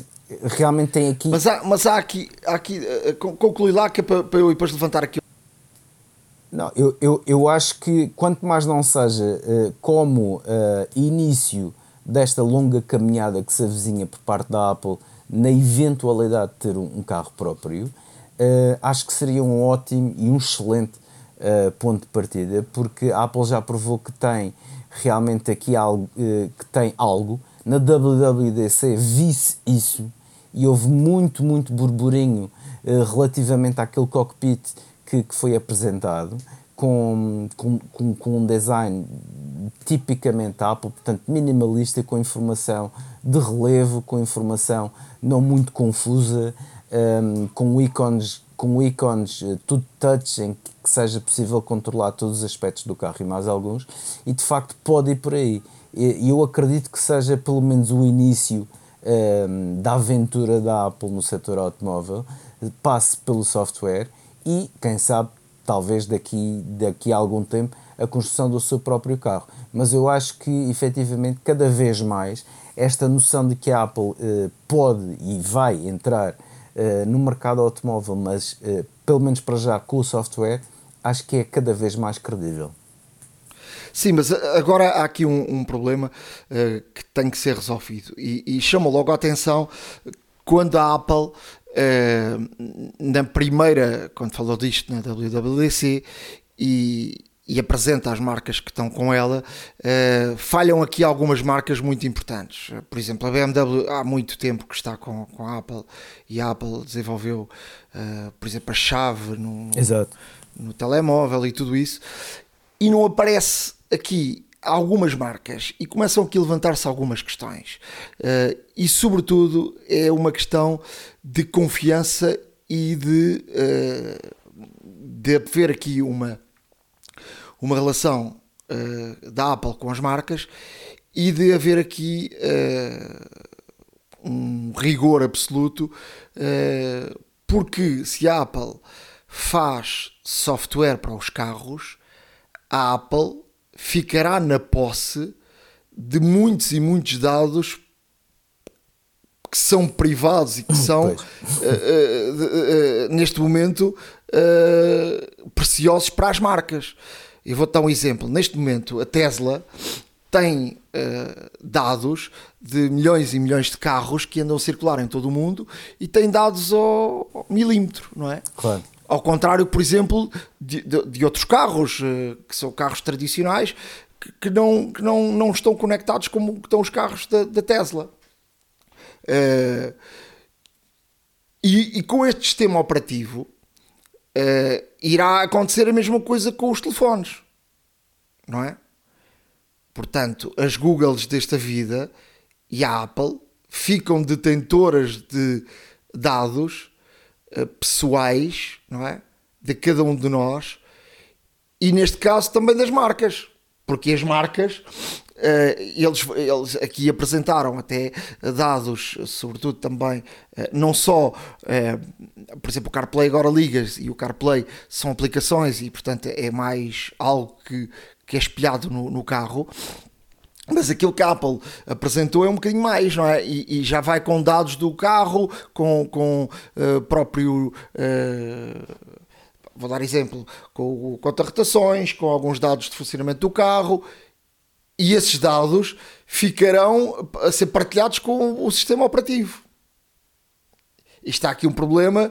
realmente tem aqui. Mas há, mas há aqui, há aqui concluir lá que é para, para eu depois levantar aqui não, eu, eu, eu acho que quanto mais não seja como início desta longa caminhada que se avizinha por parte da Apple na eventualidade de ter um, carro próprio, uh, acho que seria um ótimo e um excelente ponto de partida, porque a Apple já provou que tem realmente aqui algo, que tem algo. Na WWDC vi-se isso e houve muito, muito burburinho relativamente àquele cockpit que, que foi apresentado com, com, com, um design tipicamente Apple, portanto minimalista, com informação de relevo, com informação não muito confusa, um, com ícones, com ícones uh, tudo touch, em que seja possível controlar todos os aspectos do carro e mais alguns, e de facto pode ir por aí. E eu acredito que seja pelo menos o início um, da aventura da Apple no setor automóvel, passe pelo software e, quem sabe, talvez daqui, daqui a algum tempo, a construção do seu próprio carro. Mas eu acho que, efetivamente, cada vez mais, esta noção de que a Apple eh, pode e vai entrar eh, no mercado automóvel, mas eh, pelo menos para já com o software, acho que é cada vez mais credível. Sim, mas agora há aqui um, um problema uh, que tem que ser resolvido e, e chama logo a atenção quando a Apple uh, na primeira, quando falou disto na WWDC e, e apresenta as marcas que estão com ela, uh, falham aqui algumas marcas muito importantes. Por exemplo, a BMW há muito tempo que está com, com a Apple e a Apple desenvolveu, uh, por exemplo, a chave no, Exato. no telemóvel e tudo isso, e não aparece aqui algumas marcas e começam aqui a levantar-se algumas questões. Uh, e, sobretudo, é uma questão de confiança e de, uh, de haver aqui uma, uma relação uh, da Apple com as marcas e de haver aqui um rigor absoluto, porque se a Apple faz software para os carros, a Apple ficará na posse de muitos e muitos dados que são privados e que são uh, uh, uh, neste momento preciosos para as marcas. Eu vou dar um exemplo. Neste momento, a Tesla tem dados de milhões e milhões de carros que andam a circular em todo o mundo e tem dados ao, ao milímetro, não é? Claro. Ao contrário, por exemplo, de, de, de outros carros, eh, que são carros tradicionais, que, que, não, que não, não estão conectados como estão os carros da, da Tesla. Uh, e, e, com este sistema operativo uh, irá acontecer a mesma coisa com os telefones, não é? Portanto, as Googles desta vida e a Apple ficam detentoras de dados pessoais, não é? De cada um de nós e neste caso também das marcas, porque as marcas Uh, eles, eles aqui apresentaram até dados, sobretudo também, uh, não só, por exemplo, o CarPlay agora ligas e o CarPlay são aplicações e, portanto, é mais algo que, que é espelhado no, no carro. Mas aquilo que a Apple apresentou é um bocadinho mais, não é? E, e já vai com dados do carro, com, com próprio vou dar exemplo, com, com rotações, com alguns dados de funcionamento do carro e esses dados ficarão a ser partilhados com o sistema operativo. E está aqui um problema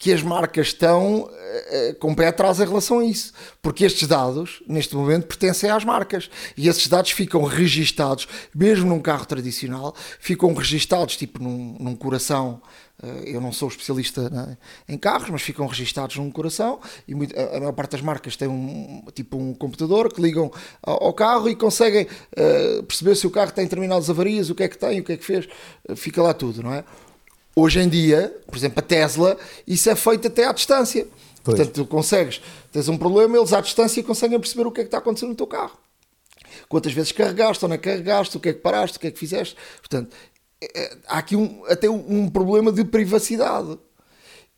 que as marcas estão uh, com o pé atrás em relação a isso. Porque estes dados, neste momento, pertencem às marcas. E esses dados ficam registados, mesmo num carro tradicional, ficam registados tipo num, num coração eh, eu não sou especialista né, em carros, mas ficam registados num coração e muito, a maior parte das marcas tem um tipo um computador que ligam ao, carro e conseguem uh, perceber se o carro tem determinadas avarias, o que é que tem, o que é que fez, uh, fica lá tudo, não é? Hoje em dia, por exemplo, a Tesla, isso é feito até à distância. Pois. Portanto, tu consegues, tens um problema, eles à distância conseguem perceber o que é que está acontecendo no teu carro. Quantas vezes carregaste, onde é que carregaste, o que é que paraste, o que é que fizeste. Portanto, há aqui um, até um, problema de privacidade.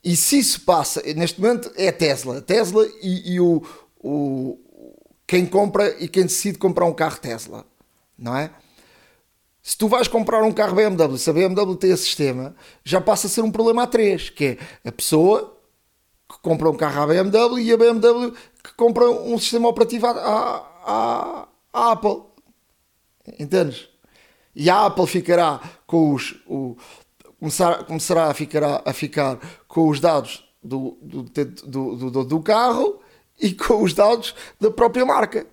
E se isso passa, neste momento é a Tesla, a Tesla e, e o, o, quem compra e quem decide comprar um carro Tesla, não é? Se tu vais comprar um carro BMW, se a BMW tem esse sistema, já passa a ser um problema a três, que é a pessoa que compra um carro à BMW e a BMW que compra um sistema operativo à, à, à Apple. Entendes? E a Apple ficará com os. O, começar, começará a ficar, a ficar com os dados do, do, do, do, do carro e com os dados da própria marca.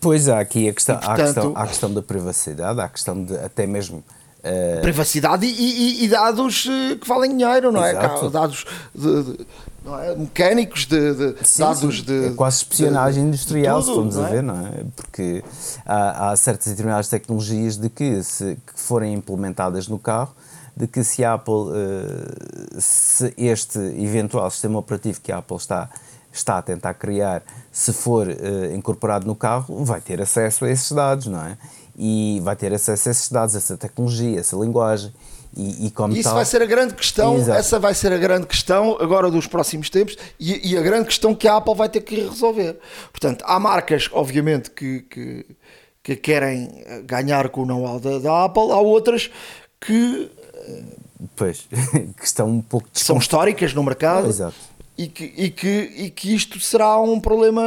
Pois há aqui a questão, portanto, há a questão, há a questão da privacidade, há a questão de até mesmo. Uh... Privacidade e, e, e, dados eh, que valem dinheiro, não é? Exato. Dados de, de é? mecânicos, de, de sim, dados sim. de. É quase espionagem industrial, tudo, se formos é? a ver, não é? Porque há, há certas e determinadas tecnologias de que, se que forem implementadas no carro, de que se a Apple, uh, se este eventual sistema operativo que a Apple está, está a tentar criar, se for uh, incorporado no carro, vai ter acesso a esses dados, não é? E vai ter acesso a esses dados, a essa tecnologia, essa linguagem. E, e como Isso tal... vai ser a grande questão, Exato. essa vai ser a grande questão agora dos próximos tempos e, e, a grande questão que a Apple vai ter que resolver. Portanto, há marcas, obviamente, que, que, que querem ganhar com o know-how da, da, Apple, há outras que. Pois, [laughs] que estão um pouco. São históricas no mercado Exato. E, que, e, que, e que isto será um problema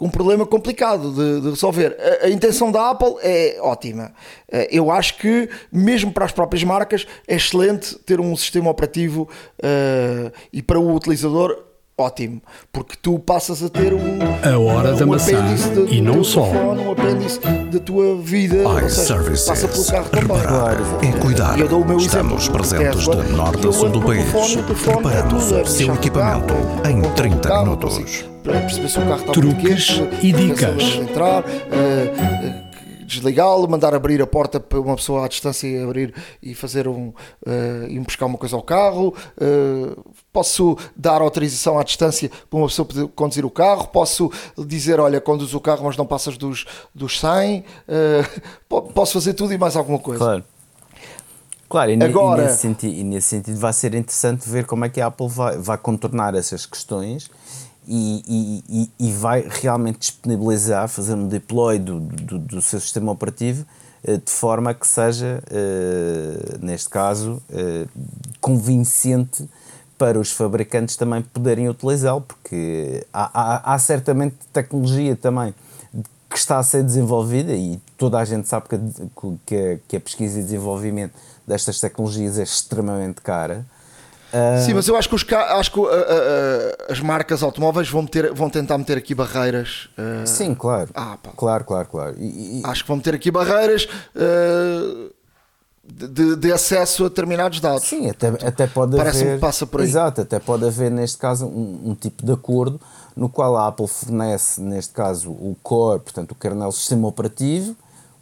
um problema complicado de, de resolver. A, a, intenção da Apple é ótima. Eh, eu acho que, mesmo para as próprias marcas, é excelente ter um sistema operativo uh, e para o utilizador ótimo, porque tu passas a ter um, a hora um da maçã de, e não só telefone, um apêndice da tua vida, seja, passa pelo carro também. Reparar é cuidar. Eu dou o meu Estamos exemplo, presentes de norte a sul do país. É o seu equipamento em 30 minutos. Para perceber se o carro está Truques e dicas. Entrar, uh, uh, desligá-lo, mandar abrir a porta para uma pessoa à distância e abrir e fazer um uh, ir buscar uma coisa ao carro. Uh, posso dar autorização à distância para uma pessoa poder conduzir o carro. Posso dizer, olha, conduz o carro, mas não passas dos, dos 100. Uh, eh, posso fazer tudo e mais alguma coisa. Claro. Claro, e, Agora, e, nesse sentido, e nesse sentido vai ser interessante ver como é que a Apple vai, vai contornar essas questões e, e, e, vai realmente disponibilizar, fazer um deploy do, do, do seu sistema operativo eh, de forma que seja, uh, neste caso, convincente para os fabricantes também poderem utilizá-lo, porque há, há, há, certamente tecnologia também que está a ser desenvolvida e toda a gente sabe que a, que a pesquisa e desenvolvimento destas tecnologias é extremamente cara. Uh... Sim, mas eu acho que, os, acho que uh, uh, as marcas automóveis vão, meter, vão tentar meter aqui barreiras. Sim, claro. Ah, claro, claro, claro. E, e... Acho que vão meter aqui barreiras de, de, acesso a determinados dados. Sim, até, até pode Parece haver. Passa por aí. Exato, até pode haver, neste caso, um, um, tipo de acordo no qual a Apple fornece, neste caso, o core, portanto, o kernel sistema operativo,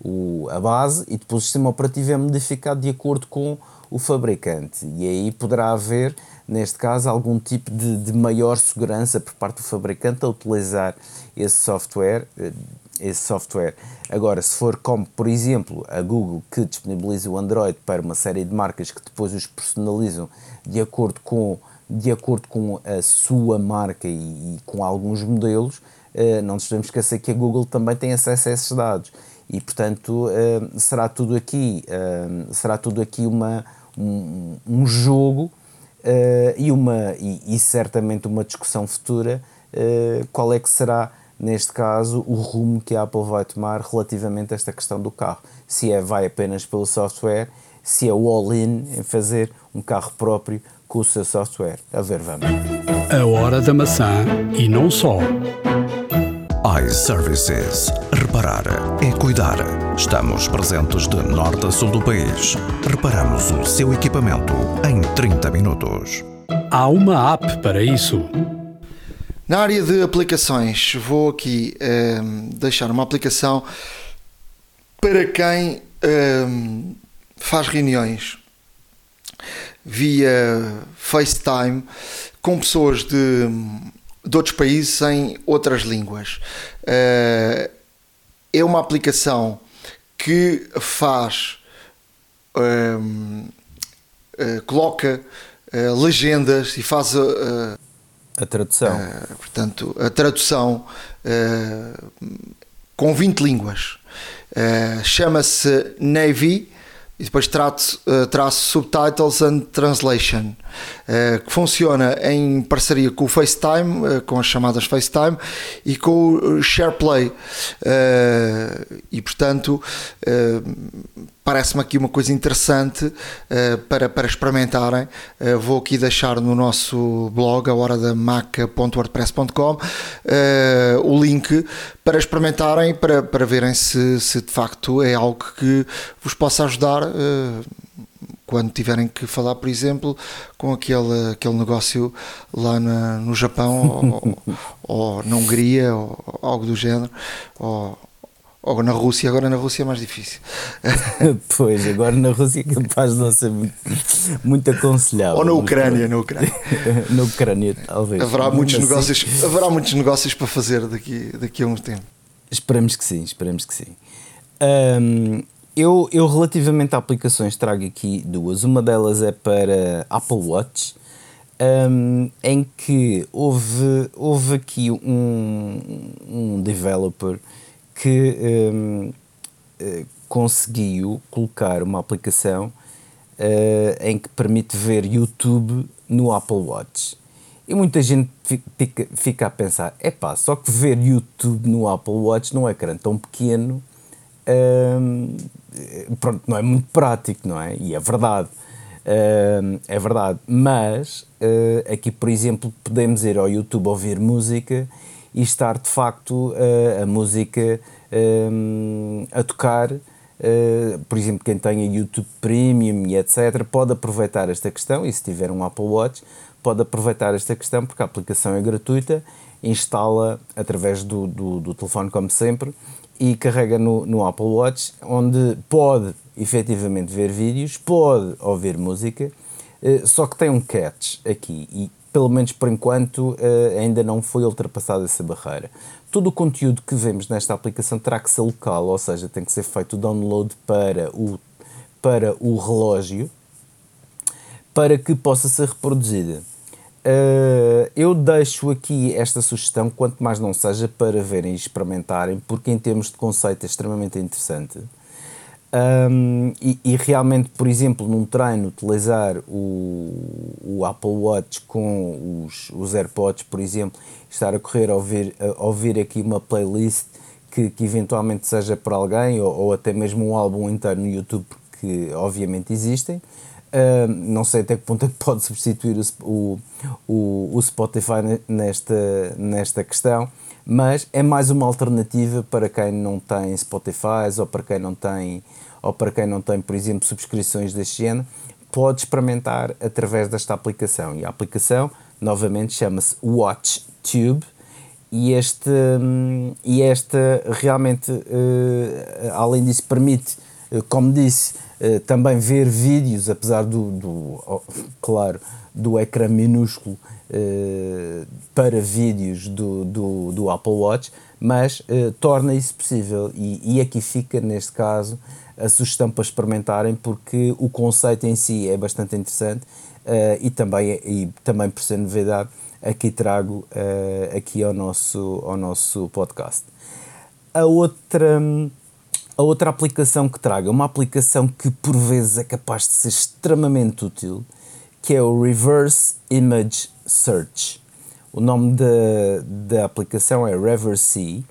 o, a base, e depois o sistema operativo é modificado de acordo com o, o fabricante. E aí poderá haver, neste caso, algum tipo de, de maior segurança por parte do fabricante a utilizar esse software. Eh, esse software. Agora, se for como, por exemplo, a Google que disponibiliza o Android para uma série de marcas que depois os personalizam de acordo com, de acordo com a sua marca e, e com alguns modelos, eh, não nos devemos esquecer que a Google também tem acesso a esses dados e portanto uh, será tudo aqui uh, será tudo aqui uma um, um jogo uh, e uma e, e, certamente uma discussão futura qual é que será neste caso o rumo que a Apple vai tomar relativamente a esta questão do carro se é vai apenas pelo software se é o all-in em fazer um carro próprio com o seu software a ver vamos a hora da maçã e não só iServices. Reparar é cuidar. Estamos presentes de norte a sul do país. Reparamos o seu equipamento em 30 minutos. Há uma app para isso. Na área de aplicações, vou aqui ehm, deixar uma aplicação para quem ehm, faz reuniões via FaceTime com pessoas de de outros países em outras línguas. Uh, é uma aplicação que faz, uh, uh, coloca legendas e faz a tradução. portanto, a tradução com 20 línguas. Chama-se Navy e depois traço, uh, traço Subtitles and Translation, uh, que funciona em parceria com o FaceTime, uh, com as chamadas FaceTime, e com o SharePlay. e portanto, parece-me aqui uma coisa interessante para, para experimentarem. vou aqui deixar no nosso blog, a hora da maca.wordpress.com, o link para experimentarem, para, para verem se, se de facto é algo que vos possa ajudar eh, quando tiverem que falar, por exemplo, com aquele, aquele negócio lá na, no Japão [laughs] ou, ou, na Hungria ou algo do género, ou, ou na Rússia, agora na Rússia é mais difícil. [laughs] pois, agora na Rússia é capaz de não ser muito, muito aconselhável. Ou na Ucrânia, na Ucrânia. [laughs] na Ucrânia, talvez. Haverá muitos, assim. negócios, haverá muitos negócios para fazer daqui, daqui a um tempo. Esperamos que sim, esperamos que sim. Um, eu, eu, relativamente a aplicações, trago aqui duas. Uma delas é para Apple Watch, um, em que houve, houve aqui um, um developer que um, eh, conseguiu colocar uma aplicação uh, em que permite ver YouTube no Apple Watch. E muita gente fica, fica a pensar: é pá, só que ver YouTube no Apple Watch é ecrã tão pequeno pronto, não é muito prático, não é? E é verdade. É verdade, mas uh, aqui, por exemplo, podemos ir ao YouTube ouvir música e estar de facto uh, a música a tocar. por exemplo, quem tenha YouTube Premium e etc., pode aproveitar esta questão. E se tiver um Apple Watch, pode aproveitar esta questão porque a aplicação é gratuita, instala através do, do, do telefone, como sempre, e carrega no, no Apple Watch, onde pode efetivamente ver vídeos, pode ouvir música, eh, só que tem um catch aqui e pelo menos por enquanto eh, ainda não foi ultrapassada essa barreira. Todo o conteúdo que vemos nesta aplicação terá que ser local, ou seja, tem que ser feito o download para o, para o relógio para que possa ser reproduzida. Uh, eu deixo aqui esta sugestão, quanto mais não seja, para verem e experimentarem, porque em termos de conceito é extremamente interessante. Um, e, e, realmente, por exemplo, num treino, utilizar o, o Apple Watch com os, os AirPods, por exemplo, estar a correr a ouvir, a ouvir aqui uma playlist que, que eventualmente seja para alguém, ou, ou até mesmo um álbum inteiro no YouTube, que obviamente existem. Não sei até que ponto é que pode substituir o, o, o Spotify nesta, nesta questão, mas é mais uma alternativa para quem não tem Spotify ou para quem não tem, ou para quem não tem, por exemplo, subscrições deste género, pode experimentar através desta aplicação. E a aplicação, novamente, chama-se WatchTube e este, e esta realmente, uh, além disso, permite, uh, como disse, uh, também ver vídeos, apesar do, do oh, claro, do ecrã minúsculo uh, para vídeos do, do, do, Apple Watch, mas uh, torna isso possível e, e aqui fica, neste caso, a sugestão para experimentarem, porque o conceito em si é bastante interessante e, também, e também por ser novidade, aqui trago aqui ao nosso, ao nosso podcast. A outra a outra aplicação que traga, uma aplicação que por vezes é capaz de ser extremamente útil, que é o Reverse Image Search. O nome da, da aplicação é Reversee.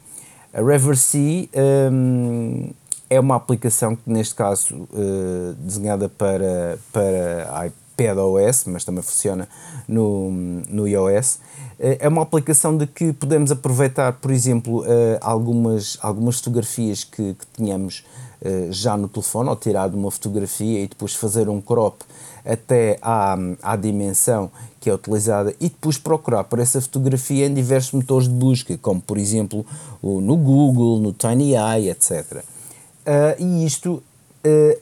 A Reversee um, é uma aplicação que, neste caso, uh, desenhada para, para iPadOS, mas também funciona no, no iOS, uh, é uma aplicação de que podemos aproveitar, por exemplo, uh, algumas, algumas fotografias que, que tínhamos já no telefone, ou tirar uma fotografia e depois fazer um crop até à, à dimensão que é utilizada e depois procurar por essa fotografia em diversos motores de busca, como por exemplo no Google, no TinyEye, etc. E isto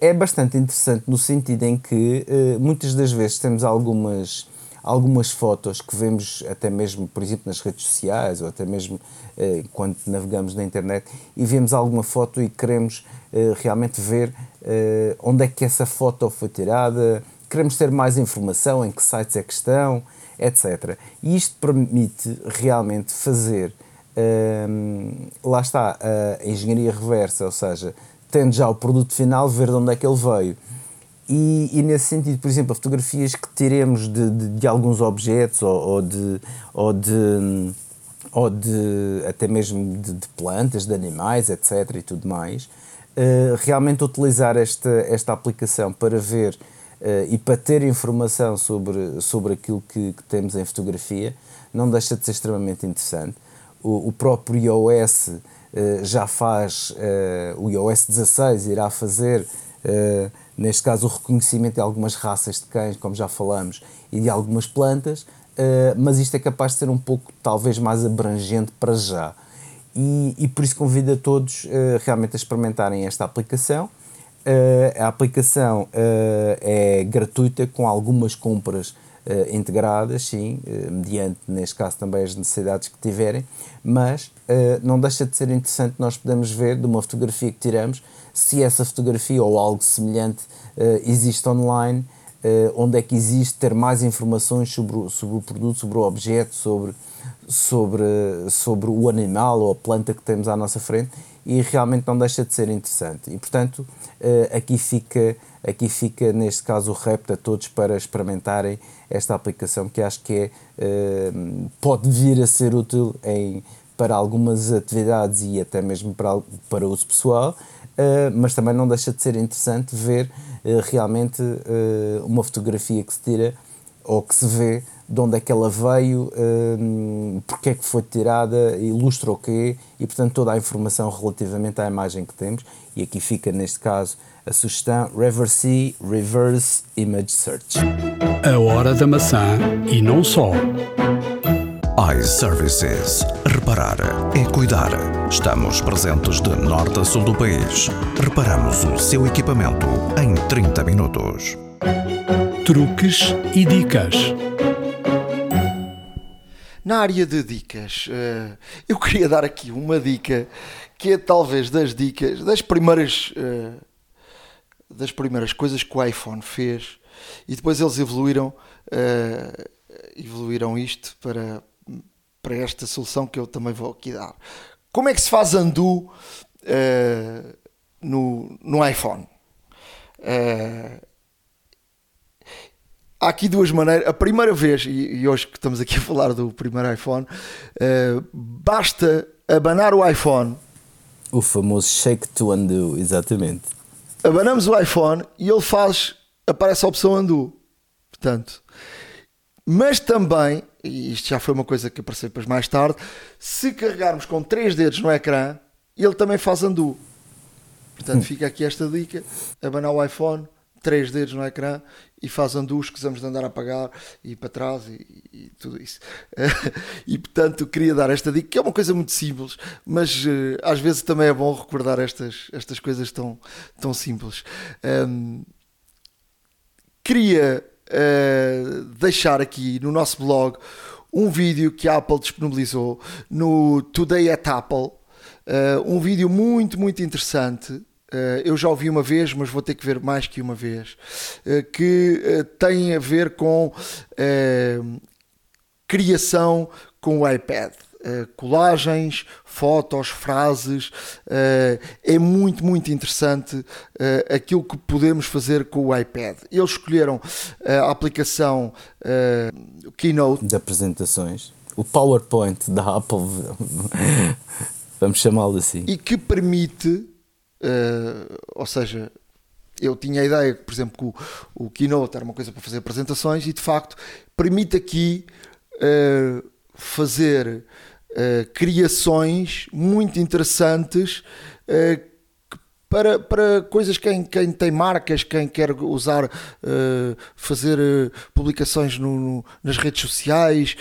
é bastante interessante no sentido em que uh, muitas das vezes temos algumas, algumas fotos que vemos até mesmo, por exemplo, nas redes sociais ou até mesmo quando navegamos na internet e vemos alguma foto e queremos realmente ver onde é que essa foto foi tirada, queremos ter mais informação, em que sites é que estão, etc. E isto permite realmente fazer, lá está, a engenharia reversa, ou seja, tendo já o produto final, ver de onde é que ele veio. E, e nesse sentido, por exemplo, fotografias que tiremos de, de, de alguns objetos ou, ou, de, ou, de, ou de até mesmo de, de, plantas, de animais, etc. e tudo mais, uh, realmente utilizar esta, esta aplicação para ver uh, e para ter informação sobre, sobre aquilo que, que, temos em fotografia não deixa de ser extremamente interessante. O, o próprio iOS já faz, uh, o iOS 16 irá fazer, uh, neste caso, o reconhecimento de algumas raças de cães, como já falamos, e de algumas plantas, mas isto é capaz de ser um pouco, talvez, mais abrangente para já. E, e por isso convido a todos realmente a experimentarem esta aplicação. a aplicação é gratuita, com algumas compras uh, integradas, sim, uh, mediante, neste caso, também as necessidades que tiverem, mas uh, não deixa de ser interessante nós podemos ver de uma fotografia que tiramos se essa fotografia ou algo semelhante existe online, onde é que existe, ter mais informações sobre o, sobre o produto, sobre o objeto, sobre, sobre, sobre o animal ou a planta que temos à nossa frente e realmente não deixa de ser interessante. E portanto, aqui fica Aqui fica, neste caso, o repto a todos para experimentarem esta aplicação que acho que é, uh, pode vir a ser útil em, para algumas atividades e até mesmo para, para uso pessoal, uh, mas também não deixa de ser interessante ver uh, realmente uma fotografia que se tira ou que se vê de onde é que ela veio, um, porque é que foi tirada, ilustra o quê e, portanto, toda a informação relativamente à imagem que temos. E aqui fica, neste caso, a sugestão Reverse Reverse Image Search. A hora da maçã e não só. iServices. Reparar é cuidar. Estamos presentes de norte a sul do país. Reparamos o seu equipamento em 30 minutos. Truques e dicas. Na área de dicas, eh, eu queria dar aqui uma dica que é talvez das dicas, das primeiras eh, das primeiras coisas que o iPhone fez e depois eles evoluíram uh, evoluíram isto para, para esta solução que eu também vou aqui dar. Como é que se faz undo uh, no, no iPhone? Uh, há aqui duas maneiras. A primeira vez, e, hoje que estamos aqui a falar do primeiro iPhone, basta abanar o iPhone. O famoso shake to undo, exatamente abanamos o iPhone e ele faz, aparece a opção undo. Portanto, mas também, e isto já foi uma coisa que apareceu depois mais tarde, se carregarmos com três dedos no ecrã, ele também faz undo. Portanto, hum. fica aqui esta dica: abanar o iPhone, três dedos no ecrã e faz andus que vamos de andar a apagar e para trás e, e tudo isso. [laughs] e portanto queria dar esta dica, que é uma coisa muito simples, mas uh, às vezes também é bom recordar estas, estas coisas tão, tão simples. Um, queria uh, deixar aqui no nosso blog um vídeo que a Apple disponibilizou no Today at Apple. Uh, um vídeo muito, muito interessante. Uh, eu já ouvi uma vez, mas vou ter que ver mais que uma vez. Uh, que tem a ver com criação com o iPad. Uh, colagens, fotos, frases. Uh, é muito, muito interessante uh, aquilo que podemos fazer com o iPad. Eles escolheram a aplicação Keynote. De apresentações. O PowerPoint da Apple, [laughs] vamos chamá-lo assim. E que permite, ou seja, eu tinha a ideia, por exemplo, que o, o Keynote era uma coisa para fazer apresentações e de facto permite aqui fazer uh, criações muito interessantes uh, para, para coisas quem, quem tem marcas, quem quer usar, uh, fazer publicações no, no, nas redes sociais,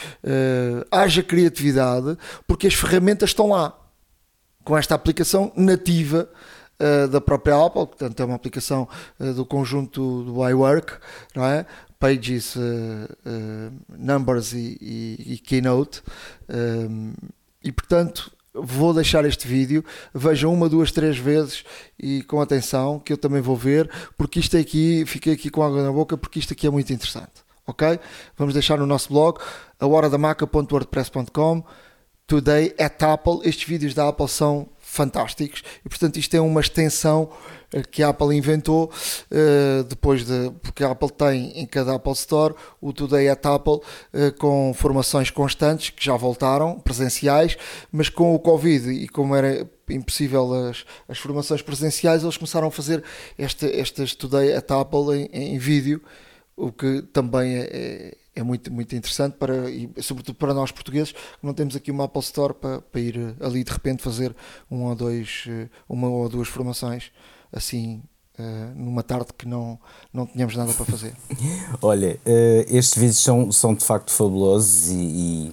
haja criatividade, porque as ferramentas estão lá. Com esta aplicação nativa da própria Apple, portanto é uma aplicação uh, do conjunto do iWork, não é? Pages, uh, Numbers e, e, e Keynote. Um, e portanto, vou deixar este vídeo, vejam uma, duas, três vezes e com atenção, que eu também vou ver, porque isto aqui, fiquei aqui com água na boca, porque isto aqui é muito interessante. Ok? Vamos deixar no nosso blog, a horadamaca.wordpress.com. Today at Apple. Estes vídeos da Apple são fantásticos. E portanto isto é uma extensão eh, que a Apple inventou uh, depois de porque a Apple tem em cada Apple Store o Today at Apple uh, com formações constantes que já voltaram presenciais mas com o Covid e como era impossível as, as formações presenciais eles começaram a fazer esta, estas Today at Apple em, em vídeo o que também é, é muito, muito interessante para, e sobretudo para nós portugueses, que não temos aqui uma Apple Store para, para ir eh, ali de repente fazer um ou dois, eh, uma ou duas formações assim Uh, numa tarde que não, não tínhamos nada para fazer. [laughs] Olha, estes vídeos são, são de facto fabulosos e,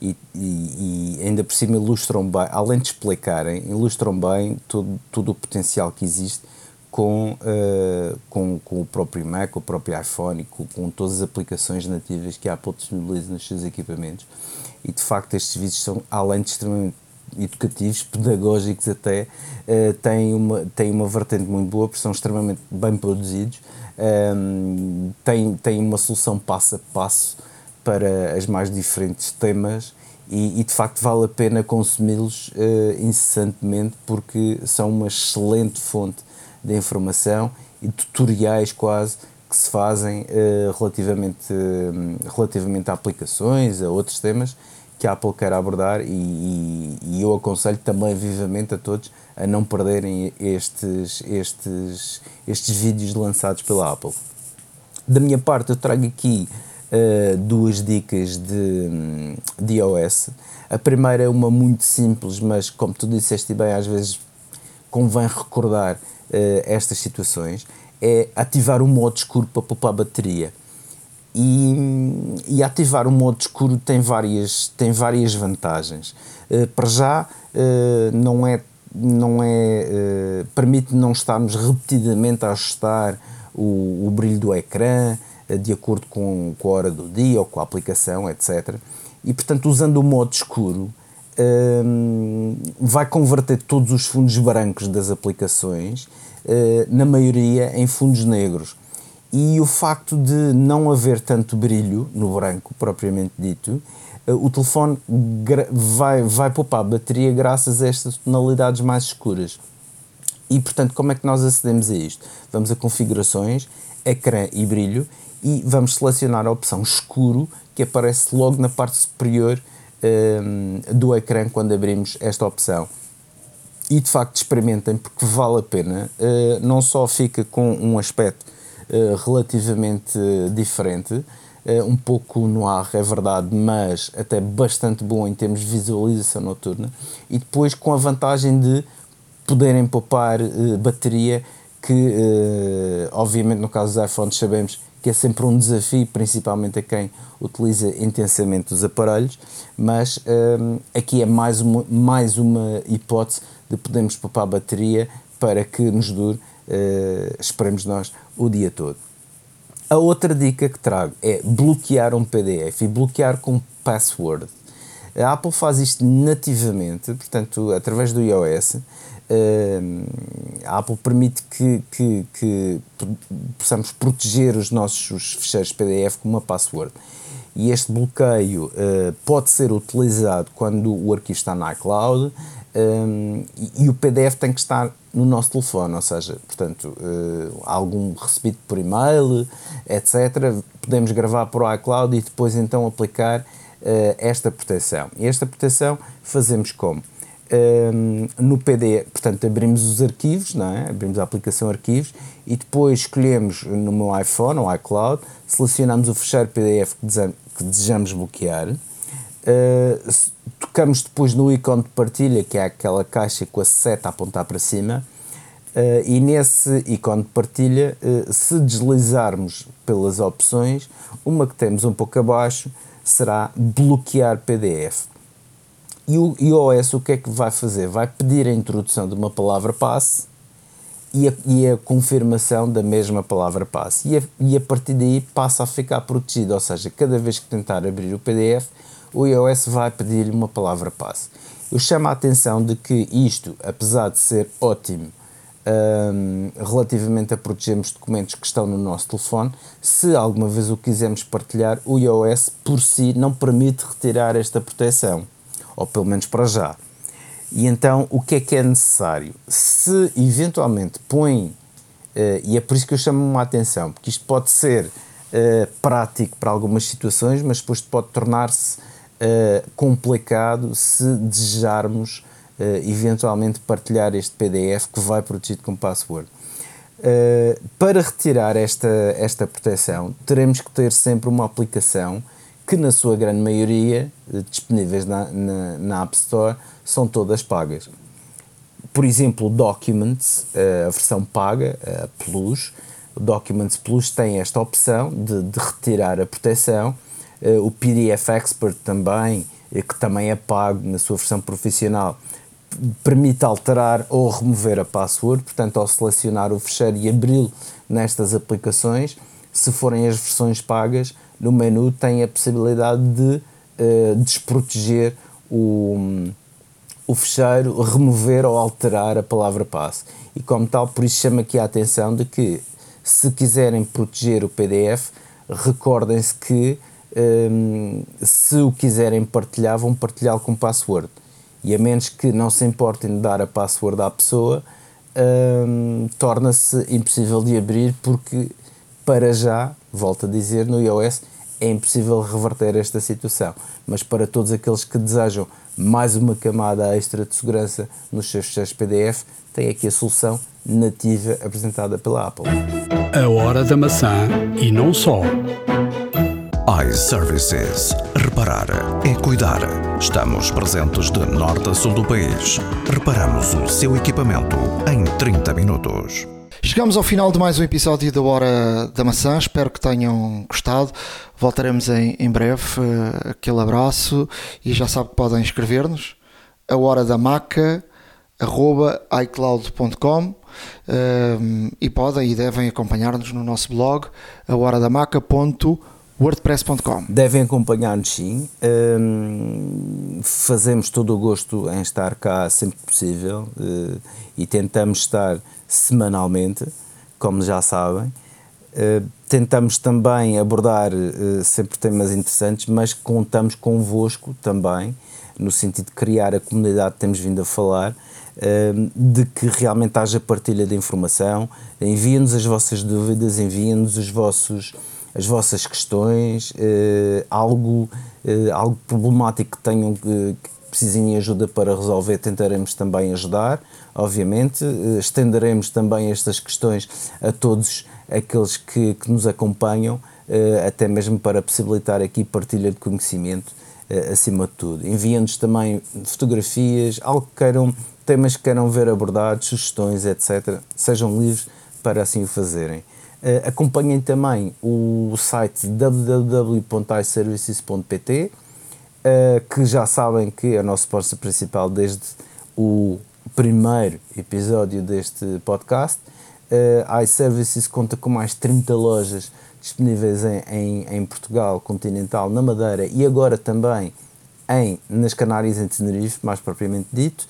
e, e, e, ainda por cima ilustram bem, além de explicarem, ilustram bem todo, todo o potencial que existe com, uh, com, com o próprio Mac, o próprio iPhone, com, com todas as aplicações nativas que a Apple disponibiliza nos seus equipamentos. E de facto, estes vídeos são, além de extremamente educativos, pedagógicos até, uh, têm, uma, têm uma vertente muito boa, porque são extremamente bem produzidos, um, ehm, têm, têm uma solução passo a passo para as mais diferentes temas e, e de facto vale a pena consumi-los uh, incessantemente porque são uma excelente fonte de informação e tutoriais quase que se fazem uh, relativamente, uh, relativamente a aplicações, a outros temas que a Apple quer abordar e, e, e, eu aconselho também vivamente a todos a não perderem estes, estes, estes vídeos lançados pela Apple. Da minha parte eu trago aqui uh, duas dicas de, de iOS. A primeira é uma muito simples, mas como tu disseste bem, às vezes convém recordar estas situações é ativar o modo escuro para poupar bateria. E, e, ativar o modo escuro tem várias, tem várias vantagens. Uh, para já, uh, não é, não é, uh, permite não estarmos repetidamente a ajustar o, o brilho do ecrã de acordo com, com a hora do dia ou com a aplicação, etc. E portanto, usando o modo escuro, um, vai converter todos os fundos brancos das aplicações, uh, na maioria, em fundos negros. E o facto de não haver tanto brilho no branco, propriamente dito, uh, o telefone vai, vai poupar bateria graças a estas tonalidades mais escuras. E portanto, como é que nós acedemos a isto? Vamos a configurações, ecrã e brilho e vamos selecionar a opção escuro que aparece logo na parte superior um, do ecrã quando abrimos esta opção. E de facto experimentem porque vale a pena. Uh, não só fica com um aspecto uh, relativamente diferente, uh, um pouco no ar, é verdade, mas até bastante bom em termos de visualização noturna. E depois com a vantagem de poderem poupar bateria que, obviamente, no caso dos iPhones, sabemos que é sempre um desafio, principalmente a quem utiliza intensamente os aparelhos, mas um, aqui é mais uma, mais uma hipótese de podermos poupar bateria para que nos dure, uh, esperemos nós, o dia todo. A outra dica que trago é bloquear um PDF e bloquear com password. A Apple faz isto nativamente, portanto, através do iOS. Uh, a Apple permite que, que, que, possamos proteger os nossos ficheiros PDF com uma password. E este bloqueio uh, pode ser utilizado quando o arquivo está na iCloud um, e, e, o PDF tem que estar no nosso telefone, ou seja, portanto, uh, algum recebido por e-mail, etc. Podemos gravar por iCloud e depois então aplicar uh, esta proteção. E esta proteção fazemos como? Um, no PDF, portanto, abrimos os arquivos, não é? abrimos a aplicação arquivos e depois escolhemos no meu iPhone ou iCloud, selecionamos o fecheiro PDF que desejamos bloquear, uh, tocamos depois no ícone de partilha, que é aquela caixa com a seta a apontar para cima, uh, e nesse ícone de partilha, uh, se deslizarmos pelas opções, uma que temos um pouco abaixo será bloquear PDF. E o iOS o que é que vai fazer? Vai pedir a introdução de uma palavra passe e a, e a confirmação da mesma palavra passe. E a, e a partir daí passa a ficar protegido, ou seja, cada vez que tentar abrir o PDF, o iOS vai pedir-lhe uma palavra passe. Eu chamo a atenção de que isto, apesar de ser ótimo um, relativamente a protegermos documentos que estão no nosso telefone, se alguma vez o quisermos partilhar, o iOS por si não permite retirar esta proteção ou pelo menos para já. E então, o que é que é necessário? Se eventualmente põe, uh, e é por isso que eu chamo a atenção, porque isto pode ser uh, prático para algumas situações, mas depois pode tornar-se uh, complicado se desejarmos eventualmente partilhar este PDF que vai protegido com password. para retirar esta, esta proteção, teremos que ter sempre uma aplicação que na sua grande maioria, eh, disponíveis na, na, na App Store, são todas pagas. Por exemplo, Documents, eh, a versão paga, a Plus, o Documents Plus tem esta opção de, de retirar a proteção. Eh, o PDF Expert também, que também é pago na sua versão profissional, permite alterar ou remover a password, portanto, ao selecionar o fecheiro e abri-lo nestas aplicações, se forem as versões pagas, no menu tem a possibilidade de uh, desproteger o, o fecheiro, remover ou alterar a palavra passe. E como tal, por isso chama aqui a atenção de que se quiserem proteger o PDF, recordem-se que um, se o quiserem partilhar, vão partilhá-lo com password. E a menos que não se importem de dar a password à pessoa, um, torna-se impossível de abrir porque para já, volto a dizer, no iOS é impossível reverter esta situação. Mas para todos aqueles que desejam mais uma camada extra de segurança nos seus ficheiros PDF, tem aqui a solução nativa apresentada pela Apple. A hora da maçã e não só. iServices. Reparar é cuidar. Estamos presentes de norte a sul do país. Reparamos o seu equipamento em 30 minutos. Chegamos ao final de mais um episódio da Hora da Maçã. Espero que tenham gostado. Voltaremos em, em breve. Uh, aquele abraço e já sabe que podem escrever-nos. A Hora da Maca arroba icloud.com uh, e podem e devem acompanhar-nos no nosso blog a wordpress.com Devem acompanhar-nos sim. Um, fazemos todo o gosto em estar cá sempre que possível uh, e tentamos estar semanalmente, como já sabem. Uh, tentamos também abordar uh, sempre temas interessantes, mas contamos convosco também, no sentido de criar a comunidade que temos vindo a falar, uh, de que realmente haja partilha de informação. Enviem-nos as vossas dúvidas, enviem-nos os vossos as vossas questões, algo, algo problemático que tenham que precisem de ajuda para resolver, tentaremos também ajudar, obviamente. Eh, estenderemos também estas questões a todos aqueles que, que nos acompanham, eh, até mesmo para possibilitar aqui partilha de conhecimento eh, acima de tudo. Enviem-nos também fotografias, algo que queiram, temas que queiram ver abordados, sugestões, etc. Sejam livres para assim o fazerem. Uh, acompanhem também o site www.iservices.pt, uh, que já sabem que é o nosso sponsor principal desde o primeiro episódio deste podcast. Uh, iServices conta com mais de 30 lojas disponíveis em, em, em, Portugal continental, na Madeira e agora também em, nas Canárias em Tenerife, mais propriamente dito.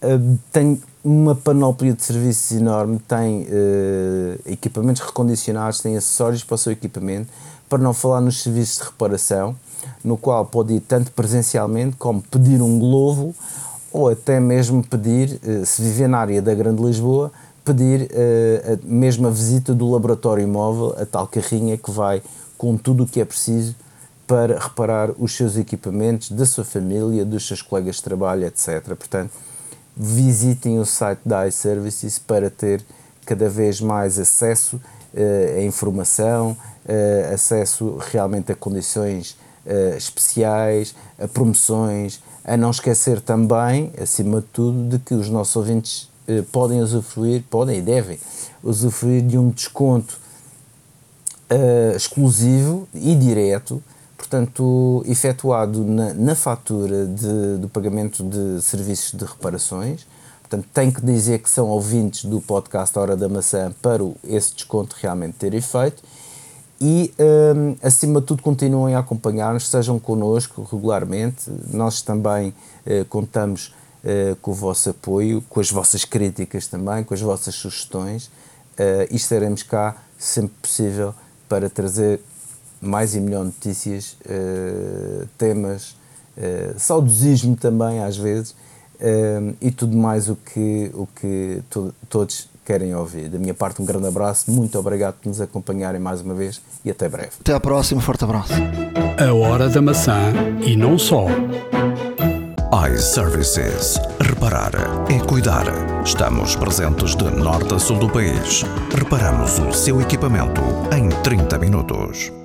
Uh, tem uma panóplia de serviços enorme, tem uh, equipamentos recondicionados, tem acessórios para o seu equipamento, para não falar nos serviços de reparação, no qual pode ir tanto presencialmente como pedir um globo ou até mesmo pedir, uh, se viver na área da Grande Lisboa, pedir uh, a, mesmo a visita do laboratório móvel, a tal carrinha que vai com tudo o que é preciso para reparar os seus equipamentos, da sua família, dos seus colegas de trabalho, etc. Portanto, visitem o site da iServices para ter cada vez mais acesso uh, a informação, acesso realmente a condições especiais, a promoções, a não esquecer também, acima de tudo, de que os nossos ouvintes podem usufruir, podem e devem usufruir de um desconto exclusivo e direto portanto, efetuado na, na fatura de, do pagamento de serviços de reparações. Portanto, tenho que dizer que são ouvintes do podcast Hora da Maçã para o, esse desconto realmente ter efeito. E, um, acima de tudo, continuem a acompanhar-nos, estejam connosco regularmente. Nós também uh, contamos uh, com o vosso apoio, com as vossas críticas também, com as vossas sugestões uh, e estaremos cá sempre possível para trazer mais e melhor notícias, temas, saudosismo também às vezes e tudo mais o que, o que to todos querem ouvir. Da minha parte, um grande abraço, muito obrigado por nos acompanharem mais uma vez e até breve. Até à próxima, forte abraço. A hora da maçã e não só. iServices. Reparar é cuidar. Estamos presentes de norte a sul do país. Reparamos o seu equipamento em 30 minutos.